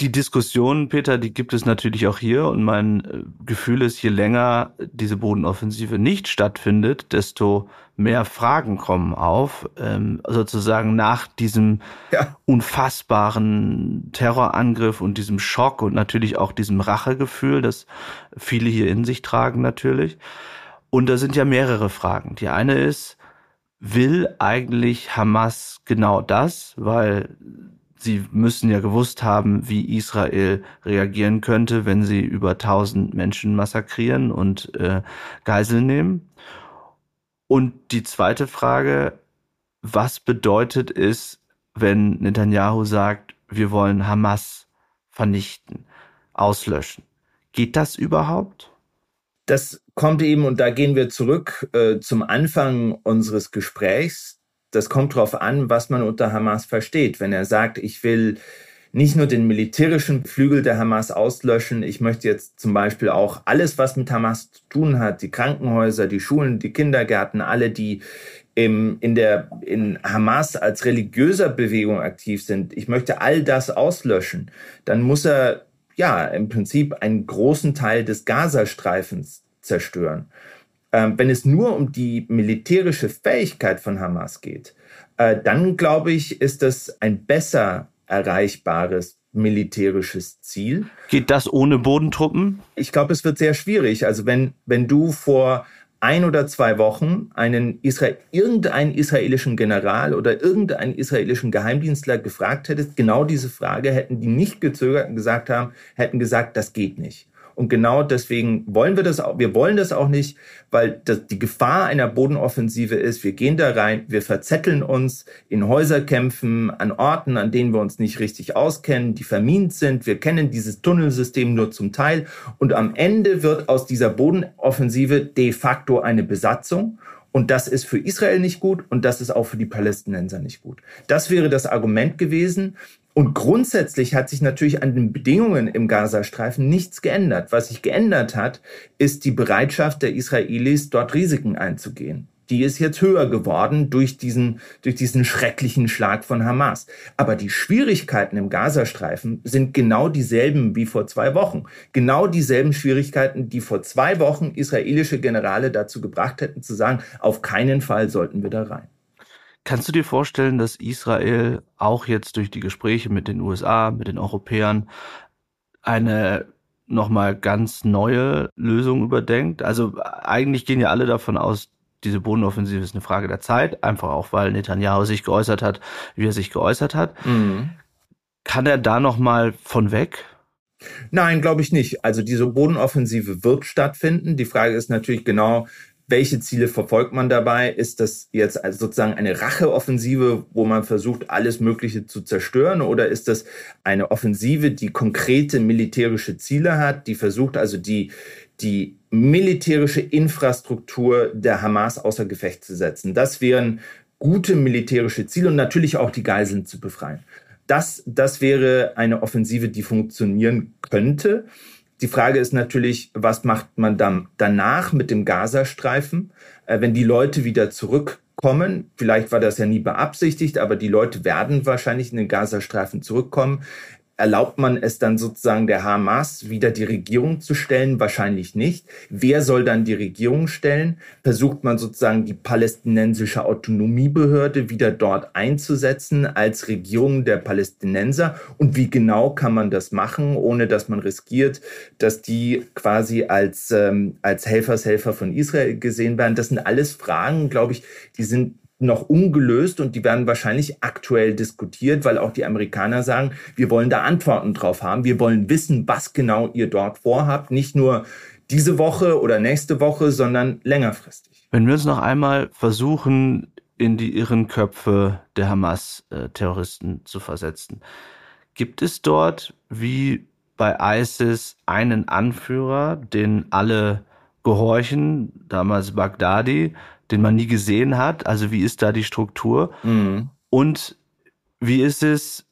Die Diskussion, Peter, die gibt es natürlich auch hier und mein äh, Gefühl ist, je länger diese Bodenoffensive nicht stattfindet, desto mehr Fragen kommen auf, ähm, sozusagen nach diesem ja. unfassbaren Terrorangriff und diesem Schock und natürlich auch diesem Rachegefühl, das viele hier in sich tragen natürlich. Und da sind ja mehrere Fragen. Die eine ist, will eigentlich Hamas genau das, weil sie müssen ja gewusst haben, wie Israel reagieren könnte, wenn sie über tausend Menschen massakrieren und äh, Geiseln nehmen. Und die zweite Frage, was bedeutet es, wenn Netanyahu sagt, wir wollen Hamas vernichten, auslöschen? Geht das überhaupt? Das kommt eben, und da gehen wir zurück äh, zum Anfang unseres Gesprächs. Das kommt darauf an, was man unter Hamas versteht. Wenn er sagt, ich will nicht nur den militärischen Flügel der Hamas auslöschen. Ich möchte jetzt zum Beispiel auch alles, was mit Hamas zu tun hat, die Krankenhäuser, die Schulen, die Kindergärten, alle, die im, in der, in Hamas als religiöser Bewegung aktiv sind. Ich möchte all das auslöschen. Dann muss er, ja, im Prinzip einen großen Teil des Gazastreifens zerstören. Ähm, wenn es nur um die militärische Fähigkeit von Hamas geht, äh, dann glaube ich, ist das ein besser erreichbares militärisches Ziel. Geht das ohne Bodentruppen? Ich glaube, es wird sehr schwierig. Also wenn, wenn du vor ein oder zwei Wochen einen Israel, irgendeinen israelischen General oder irgendeinen israelischen Geheimdienstler gefragt hättest, genau diese Frage hätten die nicht gezögert und gesagt haben, hätten gesagt, das geht nicht. Und genau deswegen wollen wir das auch, wir wollen das auch nicht, weil das, die Gefahr einer Bodenoffensive ist, wir gehen da rein, wir verzetteln uns in Häuserkämpfen, an Orten, an denen wir uns nicht richtig auskennen, die vermint sind. Wir kennen dieses Tunnelsystem nur zum Teil. Und am Ende wird aus dieser Bodenoffensive de facto eine Besatzung. Und das ist für Israel nicht gut und das ist auch für die Palästinenser nicht gut. Das wäre das Argument gewesen. Und grundsätzlich hat sich natürlich an den Bedingungen im Gazastreifen nichts geändert. Was sich geändert hat, ist die Bereitschaft der Israelis, dort Risiken einzugehen die ist jetzt höher geworden durch diesen, durch diesen schrecklichen Schlag von Hamas. Aber die Schwierigkeiten im Gazastreifen sind genau dieselben wie vor zwei Wochen. Genau dieselben Schwierigkeiten, die vor zwei Wochen israelische Generale dazu gebracht hätten zu sagen, auf keinen Fall sollten wir da rein. Kannst du dir vorstellen, dass Israel auch jetzt durch die Gespräche mit den USA, mit den Europäern eine nochmal ganz neue Lösung überdenkt? Also eigentlich gehen ja alle davon aus, diese Bodenoffensive ist eine Frage der Zeit, einfach auch weil Netanyahu sich geäußert hat, wie er sich geäußert hat. Mhm. Kann er da noch mal von weg? Nein, glaube ich nicht. Also diese Bodenoffensive wird stattfinden. Die Frage ist natürlich genau, welche Ziele verfolgt man dabei? Ist das jetzt also sozusagen eine Racheoffensive, wo man versucht, alles Mögliche zu zerstören? Oder ist das eine Offensive, die konkrete militärische Ziele hat, die versucht also die, die militärische Infrastruktur der Hamas außer Gefecht zu setzen. Das wären gute militärische Ziele und natürlich auch die Geiseln zu befreien. Das, das wäre eine Offensive, die funktionieren könnte. Die Frage ist natürlich, was macht man dann danach mit dem Gazastreifen, äh, wenn die Leute wieder zurückkommen? Vielleicht war das ja nie beabsichtigt, aber die Leute werden wahrscheinlich in den Gazastreifen zurückkommen erlaubt man es dann sozusagen der Hamas wieder die Regierung zu stellen? Wahrscheinlich nicht. Wer soll dann die Regierung stellen? Versucht man sozusagen die palästinensische Autonomiebehörde wieder dort einzusetzen als Regierung der Palästinenser? Und wie genau kann man das machen, ohne dass man riskiert, dass die quasi als, ähm, als Helfershelfer von Israel gesehen werden? Das sind alles Fragen, glaube ich, die sind noch ungelöst und die werden wahrscheinlich aktuell diskutiert, weil auch die Amerikaner sagen, wir wollen da Antworten drauf haben. Wir wollen wissen, was genau ihr dort vorhabt. Nicht nur diese Woche oder nächste Woche, sondern längerfristig. Wenn wir uns noch einmal versuchen, in die irren Köpfe der Hamas-Terroristen zu versetzen, gibt es dort wie bei ISIS einen Anführer, den alle gehorchen, damals Baghdadi, den man nie gesehen hat? Also wie ist da die Struktur? Mhm. Und wie ist es,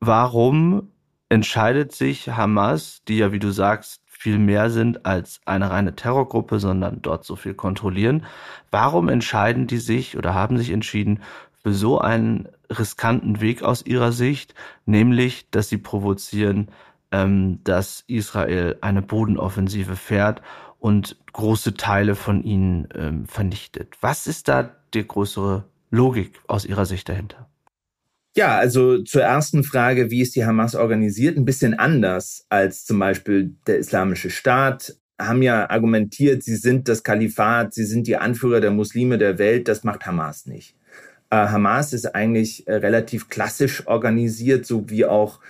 warum entscheidet sich Hamas, die ja, wie du sagst, viel mehr sind als eine reine Terrorgruppe, sondern dort so viel kontrollieren, warum entscheiden die sich oder haben sich entschieden für so einen riskanten Weg aus ihrer Sicht, nämlich, dass sie provozieren, ähm, dass Israel eine Bodenoffensive fährt und große Teile von ihnen ähm, vernichtet. Was ist da die größere Logik aus Ihrer Sicht dahinter? Ja, also zur ersten Frage, wie ist die Hamas organisiert? Ein bisschen anders als zum Beispiel der Islamische Staat. Haben ja argumentiert, sie sind das Kalifat, sie sind die Anführer der Muslime der Welt. Das macht Hamas nicht. Äh, Hamas ist eigentlich äh, relativ klassisch organisiert, so wie auch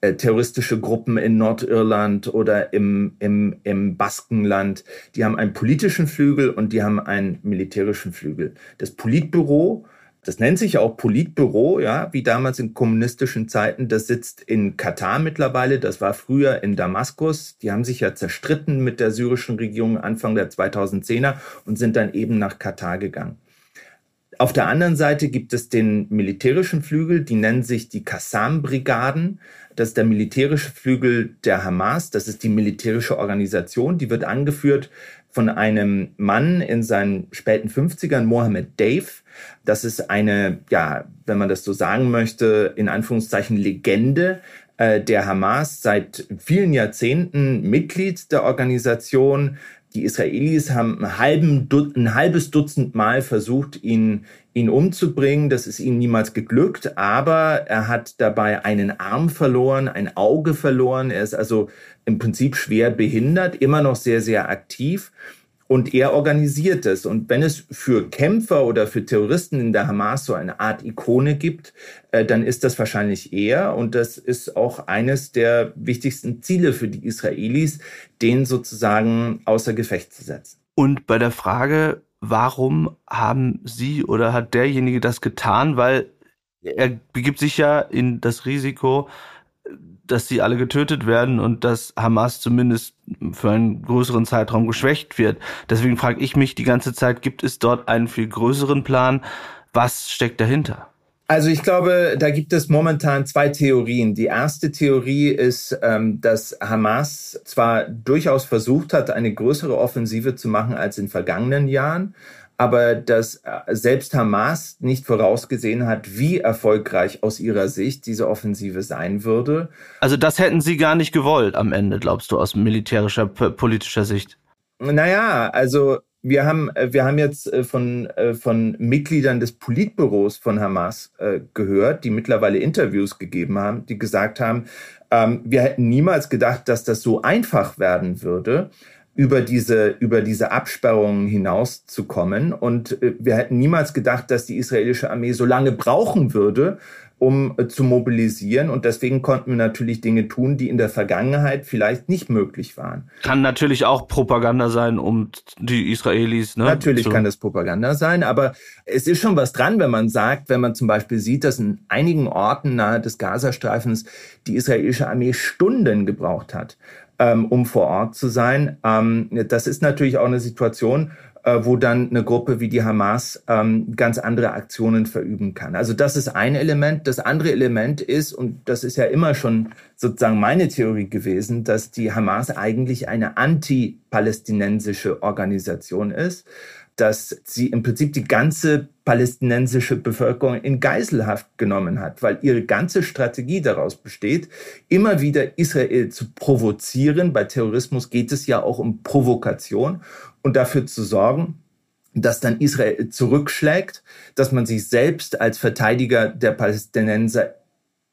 äh, terroristische Gruppen in Nordirland oder im, im, im Baskenland, die haben einen politischen Flügel und die haben einen militärischen Flügel. Das Politbüro, das nennt sich auch Politbüro, ja, wie damals in kommunistischen Zeiten, das sitzt in Katar mittlerweile, das war früher in Damaskus. Die haben sich ja zerstritten mit der syrischen Regierung Anfang der 2010er und sind dann eben nach Katar gegangen. Auf der anderen Seite gibt es den militärischen Flügel, die nennen sich die Qassam-Brigaden. Das ist der militärische Flügel der Hamas. Das ist die militärische Organisation. Die wird angeführt von einem Mann in seinen späten 50ern, Mohammed Dave. Das ist eine, ja, wenn man das so sagen möchte, in Anführungszeichen Legende äh, der Hamas, seit vielen Jahrzehnten Mitglied der Organisation, die Israelis haben ein, halben, ein halbes Dutzend Mal versucht, ihn, ihn umzubringen. Das ist ihnen niemals geglückt, aber er hat dabei einen Arm verloren, ein Auge verloren. Er ist also im Prinzip schwer behindert, immer noch sehr, sehr aktiv. Und er organisiert es. Und wenn es für Kämpfer oder für Terroristen in der Hamas so eine Art Ikone gibt, äh, dann ist das wahrscheinlich er. Und das ist auch eines der wichtigsten Ziele für die Israelis, den sozusagen außer Gefecht zu setzen. Und bei der Frage, warum haben Sie oder hat derjenige das getan? Weil er begibt sich ja in das Risiko, dass sie alle getötet werden und dass Hamas zumindest für einen größeren Zeitraum geschwächt wird. Deswegen frage ich mich die ganze Zeit, gibt es dort einen viel größeren Plan? Was steckt dahinter? Also ich glaube, da gibt es momentan zwei Theorien. Die erste Theorie ist, ähm, dass Hamas zwar durchaus versucht hat, eine größere Offensive zu machen als in vergangenen Jahren, aber dass äh, selbst Hamas nicht vorausgesehen hat, wie erfolgreich aus ihrer Sicht diese Offensive sein würde. Also das hätten sie gar nicht gewollt am Ende, glaubst du, aus militärischer, politischer Sicht? Naja, also wir haben, äh, wir haben jetzt äh, von, von Mitgliedern des Politbüros von Hamas gehört, die mittlerweile Interviews gegeben haben, die gesagt haben, ähm, wir hätten niemals gedacht, dass das so einfach werden würde über diese, über diese Absperrungen hinauszukommen. Und äh, wir hätten niemals gedacht, dass die israelische Armee so lange brauchen würde, um äh, zu mobilisieren. Und deswegen konnten wir natürlich Dinge tun, die in der Vergangenheit vielleicht nicht möglich waren. Kann natürlich auch Propaganda sein, um die Israelis. Ne, natürlich so. kann das Propaganda sein, aber es ist schon was dran, wenn man sagt, wenn man zum Beispiel sieht, dass in einigen Orten nahe des Gazastreifens die israelische Armee Stunden gebraucht hat, ähm, um vor Ort zu sein. Ähm, das ist natürlich auch eine Situation, äh, wo dann eine Gruppe wie die Hamas ähm, ganz andere Aktionen verüben kann. Also das ist ein Element. Das andere Element ist, und das ist ja immer schon sozusagen meine Theorie gewesen, dass die Hamas eigentlich eine anti-palästinensische Organisation ist dass sie im Prinzip die ganze palästinensische Bevölkerung in Geiselhaft genommen hat, weil ihre ganze Strategie daraus besteht, immer wieder Israel zu provozieren. Bei Terrorismus geht es ja auch um Provokation und dafür zu sorgen, dass dann Israel zurückschlägt, dass man sich selbst als Verteidiger der Palästinenser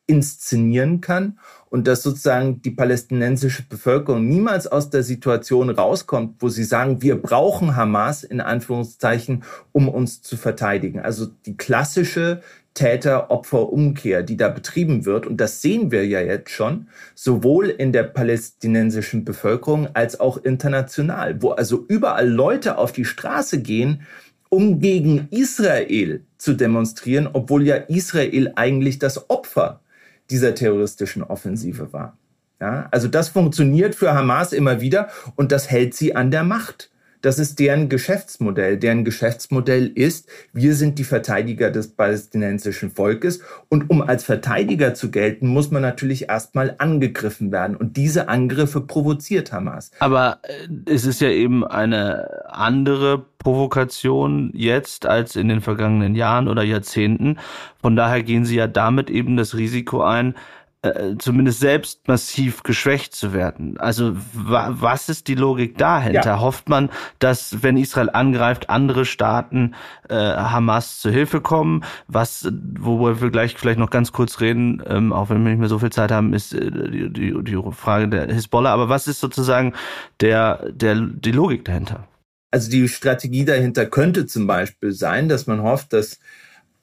inszenieren kann und dass sozusagen die palästinensische Bevölkerung niemals aus der Situation rauskommt, wo sie sagen, wir brauchen Hamas in Anführungszeichen, um uns zu verteidigen. Also die klassische Täter-Opfer-Umkehr, die da betrieben wird. Und das sehen wir ja jetzt schon, sowohl in der palästinensischen Bevölkerung als auch international, wo also überall Leute auf die Straße gehen, um gegen Israel zu demonstrieren, obwohl ja Israel eigentlich das Opfer dieser terroristischen Offensive war. Ja, also das funktioniert für Hamas immer wieder und das hält sie an der Macht. Das ist deren Geschäftsmodell. Deren Geschäftsmodell ist, wir sind die Verteidiger des palästinensischen Volkes und um als Verteidiger zu gelten, muss man natürlich erstmal angegriffen werden und diese Angriffe provoziert Hamas. Aber äh, es ist ja eben eine andere Provokation jetzt als in den vergangenen Jahren oder Jahrzehnten. Von daher gehen sie ja damit eben das Risiko ein, äh, zumindest selbst massiv geschwächt zu werden. Also wa was ist die Logik dahinter? Ja. Hofft man, dass wenn Israel angreift, andere Staaten äh, Hamas zu Hilfe kommen? Was, worüber wir gleich vielleicht noch ganz kurz reden, ähm, auch wenn wir nicht mehr so viel Zeit haben, ist äh, die, die, die Frage der Hisbollah. Aber was ist sozusagen der, der, die Logik dahinter? Also die Strategie dahinter könnte zum Beispiel sein, dass man hofft, dass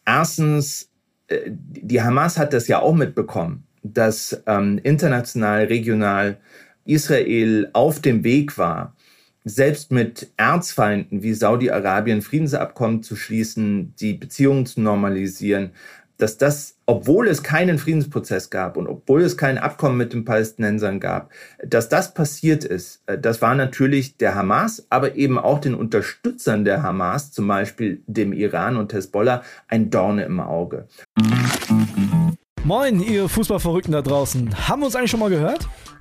erstens äh, die Hamas hat das ja auch mitbekommen dass ähm, international, regional Israel auf dem Weg war, selbst mit Erzfeinden wie Saudi-Arabien Friedensabkommen zu schließen, die Beziehungen zu normalisieren, dass das, obwohl es keinen Friedensprozess gab und obwohl es kein Abkommen mit den Palästinensern gab, dass das passiert ist, äh, das war natürlich der Hamas, aber eben auch den Unterstützern der Hamas, zum Beispiel dem Iran und Hezbollah, ein Dorne im Auge. Moin, ihr Fußballverrückten da draußen. Haben wir uns eigentlich schon mal gehört?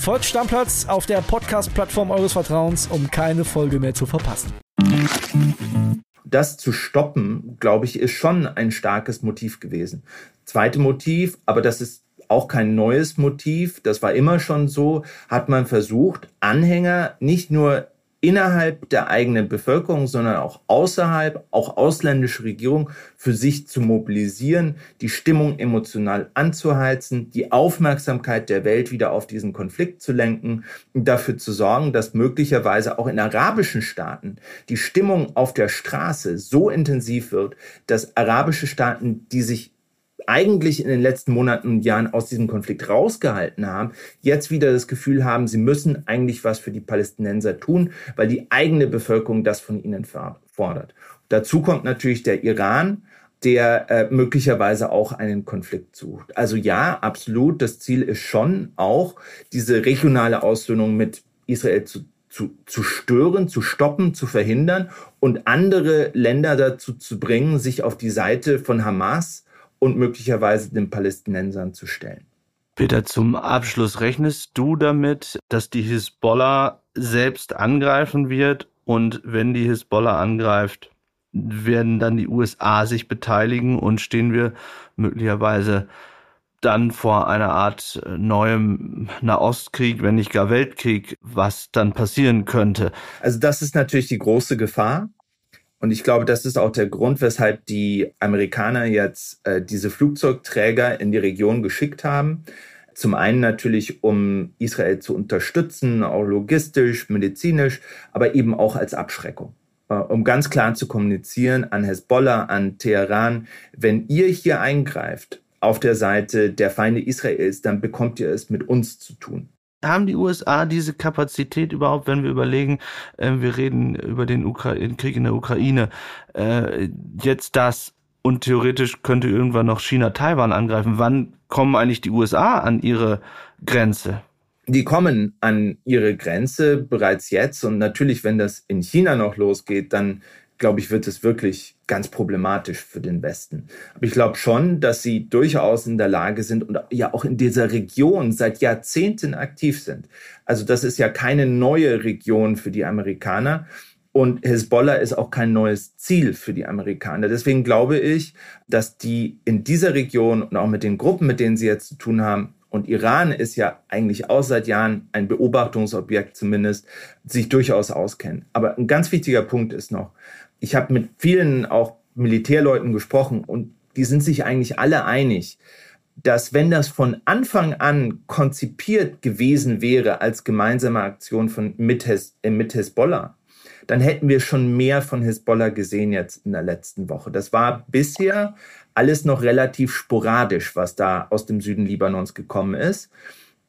Folgt Stammplatz auf der Podcast-Plattform eures Vertrauens, um keine Folge mehr zu verpassen. Das zu stoppen, glaube ich, ist schon ein starkes Motiv gewesen. Zweite Motiv, aber das ist auch kein neues Motiv, das war immer schon so, hat man versucht, Anhänger nicht nur innerhalb der eigenen Bevölkerung, sondern auch außerhalb, auch ausländische Regierungen für sich zu mobilisieren, die Stimmung emotional anzuheizen, die Aufmerksamkeit der Welt wieder auf diesen Konflikt zu lenken und dafür zu sorgen, dass möglicherweise auch in arabischen Staaten die Stimmung auf der Straße so intensiv wird, dass arabische Staaten, die sich eigentlich in den letzten Monaten und Jahren aus diesem Konflikt rausgehalten haben, jetzt wieder das Gefühl haben, sie müssen eigentlich was für die Palästinenser tun, weil die eigene Bevölkerung das von ihnen fordert. Dazu kommt natürlich der Iran, der äh, möglicherweise auch einen Konflikt sucht. Also ja, absolut. Das Ziel ist schon auch, diese regionale Aussöhnung mit Israel zu, zu, zu stören, zu stoppen, zu verhindern und andere Länder dazu zu bringen, sich auf die Seite von Hamas und möglicherweise den Palästinensern zu stellen. Peter, zum Abschluss rechnest du damit, dass die Hisbollah selbst angreifen wird und wenn die Hisbollah angreift, werden dann die USA sich beteiligen und stehen wir möglicherweise dann vor einer Art neuem Nahostkrieg, wenn nicht gar Weltkrieg, was dann passieren könnte. Also das ist natürlich die große Gefahr. Und ich glaube, das ist auch der Grund, weshalb die Amerikaner jetzt äh, diese Flugzeugträger in die Region geschickt haben. Zum einen natürlich, um Israel zu unterstützen, auch logistisch, medizinisch, aber eben auch als Abschreckung. Äh, um ganz klar zu kommunizieren an Hezbollah, an Teheran, wenn ihr hier eingreift auf der Seite der Feinde Israels, dann bekommt ihr es mit uns zu tun haben die USA diese Kapazität überhaupt, wenn wir überlegen, äh, wir reden über den Ukra Krieg in der Ukraine, äh, jetzt das und theoretisch könnte irgendwann noch China Taiwan angreifen. Wann kommen eigentlich die USA an ihre Grenze? Die kommen an ihre Grenze bereits jetzt und natürlich, wenn das in China noch losgeht, dann glaube ich, wird es wirklich ganz problematisch für den Westen. Aber ich glaube schon, dass sie durchaus in der Lage sind und ja auch in dieser Region seit Jahrzehnten aktiv sind. Also das ist ja keine neue Region für die Amerikaner. Und Hezbollah ist auch kein neues Ziel für die Amerikaner. Deswegen glaube ich, dass die in dieser Region und auch mit den Gruppen, mit denen sie jetzt zu tun haben, und Iran ist ja eigentlich auch seit Jahren ein Beobachtungsobjekt zumindest, sich durchaus auskennen. Aber ein ganz wichtiger Punkt ist noch, ich habe mit vielen auch Militärleuten gesprochen und die sind sich eigentlich alle einig, dass wenn das von Anfang an konzipiert gewesen wäre als gemeinsame Aktion von mit, Hes äh, mit Hezbollah, dann hätten wir schon mehr von Hezbollah gesehen jetzt in der letzten Woche. Das war bisher alles noch relativ sporadisch, was da aus dem Süden Libanons gekommen ist.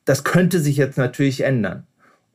Das könnte sich jetzt natürlich ändern.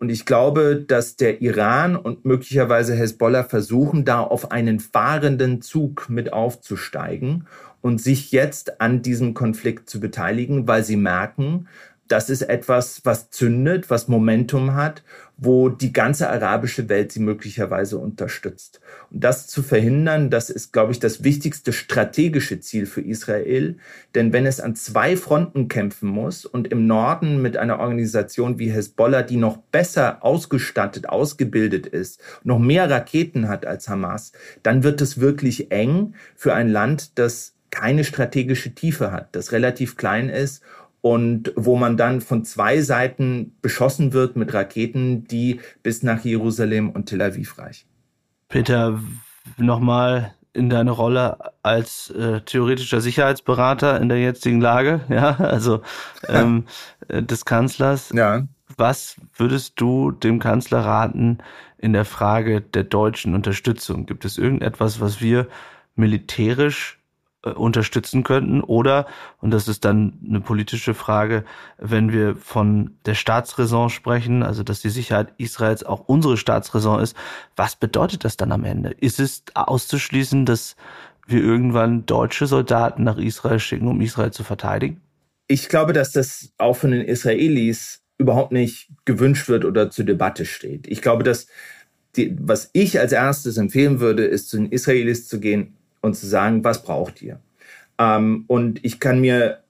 Und ich glaube, dass der Iran und möglicherweise Hezbollah versuchen, da auf einen fahrenden Zug mit aufzusteigen und sich jetzt an diesem Konflikt zu beteiligen, weil sie merken, das ist etwas, was zündet, was Momentum hat, wo die ganze arabische Welt sie möglicherweise unterstützt. Und das zu verhindern, das ist, glaube ich, das wichtigste strategische Ziel für Israel. Denn wenn es an zwei Fronten kämpfen muss und im Norden mit einer Organisation wie Hezbollah, die noch besser ausgestattet, ausgebildet ist, noch mehr Raketen hat als Hamas, dann wird es wirklich eng für ein Land, das keine strategische Tiefe hat, das relativ klein ist und wo man dann von zwei Seiten beschossen wird mit Raketen, die bis nach Jerusalem und Tel Aviv reichen. Peter, nochmal in deine Rolle als äh, theoretischer Sicherheitsberater in der jetzigen Lage, <laughs> ja, also ähm, äh, des Kanzlers. Ja. Was würdest du dem Kanzler raten in der Frage der deutschen Unterstützung? Gibt es irgendetwas, was wir militärisch unterstützen könnten oder, und das ist dann eine politische Frage, wenn wir von der Staatsräson sprechen, also dass die Sicherheit Israels auch unsere Staatsräson ist, was bedeutet das dann am Ende? Ist es auszuschließen, dass wir irgendwann deutsche Soldaten nach Israel schicken, um Israel zu verteidigen? Ich glaube, dass das auch von den Israelis überhaupt nicht gewünscht wird oder zur Debatte steht. Ich glaube, dass die, was ich als erstes empfehlen würde, ist zu den Israelis zu gehen, und zu sagen, was braucht ihr? Ähm, und ich kann mir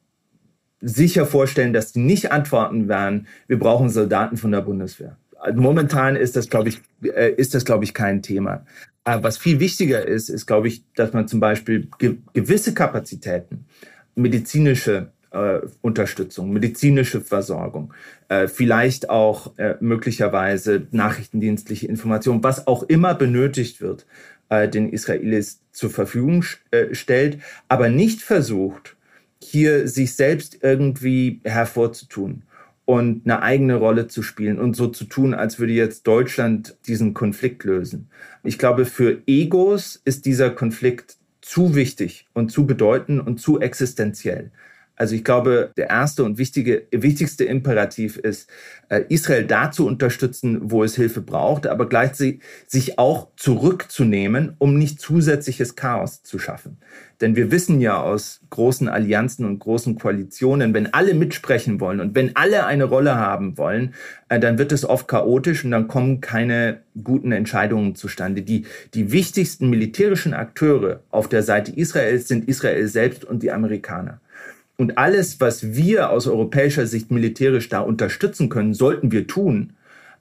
sicher vorstellen, dass die nicht antworten werden, wir brauchen Soldaten von der Bundeswehr. Momentan ist das, glaube ich, äh, ist das, glaube ich, kein Thema. Aber was viel wichtiger ist, ist, glaube ich, dass man zum Beispiel ge gewisse Kapazitäten, medizinische äh, Unterstützung, medizinische Versorgung, äh, vielleicht auch äh, möglicherweise nachrichtendienstliche Information, was auch immer benötigt wird, äh, den Israelis zur Verfügung äh, stellt, aber nicht versucht, hier sich selbst irgendwie hervorzutun und eine eigene Rolle zu spielen und so zu tun, als würde jetzt Deutschland diesen Konflikt lösen. Ich glaube, für Egos ist dieser Konflikt zu wichtig und zu bedeutend und zu existenziell. Also ich glaube, der erste und wichtige, wichtigste Imperativ ist, äh, Israel da zu unterstützen, wo es Hilfe braucht, aber gleichzeitig sich auch zurückzunehmen, um nicht zusätzliches Chaos zu schaffen. Denn wir wissen ja aus großen Allianzen und großen Koalitionen, wenn alle mitsprechen wollen und wenn alle eine Rolle haben wollen, äh, dann wird es oft chaotisch und dann kommen keine guten Entscheidungen zustande. Die, die wichtigsten militärischen Akteure auf der Seite Israels sind Israel selbst und die Amerikaner. Und alles, was wir aus europäischer Sicht militärisch da unterstützen können, sollten wir tun,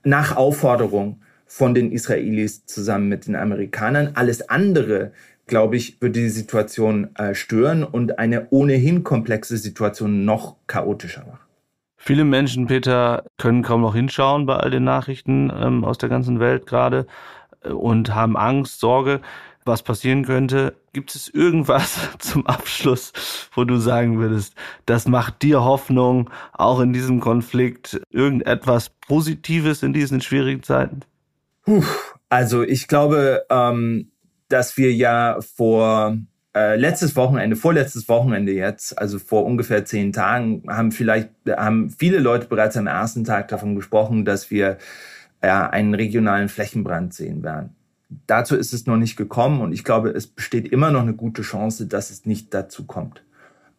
nach Aufforderung von den Israelis zusammen mit den Amerikanern. Alles andere, glaube ich, würde die Situation äh, stören und eine ohnehin komplexe Situation noch chaotischer machen. Viele Menschen, Peter, können kaum noch hinschauen bei all den Nachrichten ähm, aus der ganzen Welt gerade äh, und haben Angst, Sorge was passieren könnte. Gibt es irgendwas <laughs> zum Abschluss, wo du sagen würdest, das macht dir Hoffnung, auch in diesem Konflikt, irgendetwas Positives in diesen schwierigen Zeiten? Puh, also ich glaube, ähm, dass wir ja vor äh, letztes Wochenende, vorletztes Wochenende jetzt, also vor ungefähr zehn Tagen, haben vielleicht haben viele Leute bereits am ersten Tag davon gesprochen, dass wir ja, einen regionalen Flächenbrand sehen werden. Dazu ist es noch nicht gekommen und ich glaube, es besteht immer noch eine gute Chance, dass es nicht dazu kommt.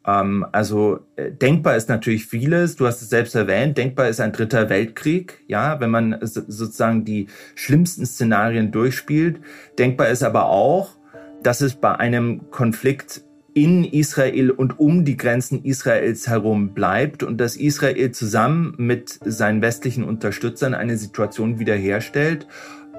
Ähm, also äh, denkbar ist natürlich vieles. Du hast es selbst erwähnt. Denkbar ist ein dritter Weltkrieg, ja, wenn man sozusagen die schlimmsten Szenarien durchspielt. Denkbar ist aber auch, dass es bei einem Konflikt in Israel und um die Grenzen Israels herum bleibt und dass Israel zusammen mit seinen westlichen Unterstützern eine Situation wiederherstellt,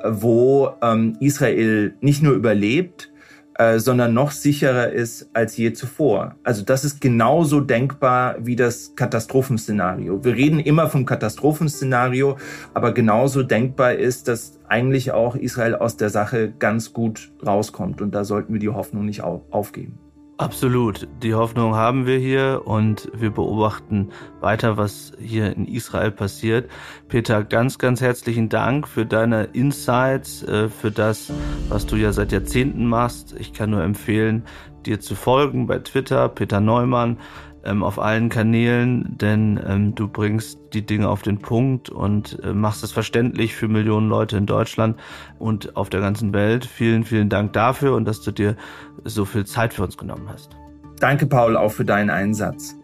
wo ähm, Israel nicht nur überlebt, äh, sondern noch sicherer ist als je zuvor. Also das ist genauso denkbar wie das Katastrophenszenario. Wir reden immer vom Katastrophenszenario, aber genauso denkbar ist, dass eigentlich auch Israel aus der Sache ganz gut rauskommt. Und da sollten wir die Hoffnung nicht aufgeben. Absolut. Die Hoffnung haben wir hier und wir beobachten weiter, was hier in Israel passiert. Peter, ganz, ganz herzlichen Dank für deine Insights, äh, für das, was du ja seit Jahrzehnten machst. Ich kann nur empfehlen, dir zu folgen bei Twitter, Peter Neumann ähm, auf allen Kanälen, denn ähm, du bringst die Dinge auf den Punkt und äh, machst es verständlich für Millionen Leute in Deutschland und auf der ganzen Welt. Vielen, vielen Dank dafür und dass du dir so viel Zeit für uns genommen hast. Danke, Paul, auch für deinen Einsatz.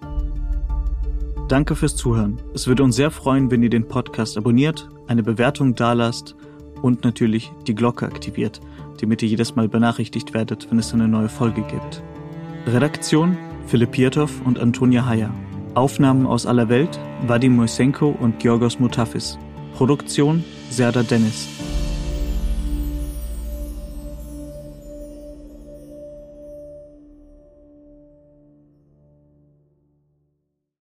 Danke fürs Zuhören. Es würde uns sehr freuen, wenn ihr den Podcast abonniert, eine Bewertung dalasst und natürlich die Glocke aktiviert, damit ihr jedes Mal benachrichtigt werdet, wenn es eine neue Folge gibt. Redaktion Philipp Pietow und Antonia Heyer. Aufnahmen aus aller Welt Vadim Moisenko und Georgos Mutafis. Produktion Serda Dennis.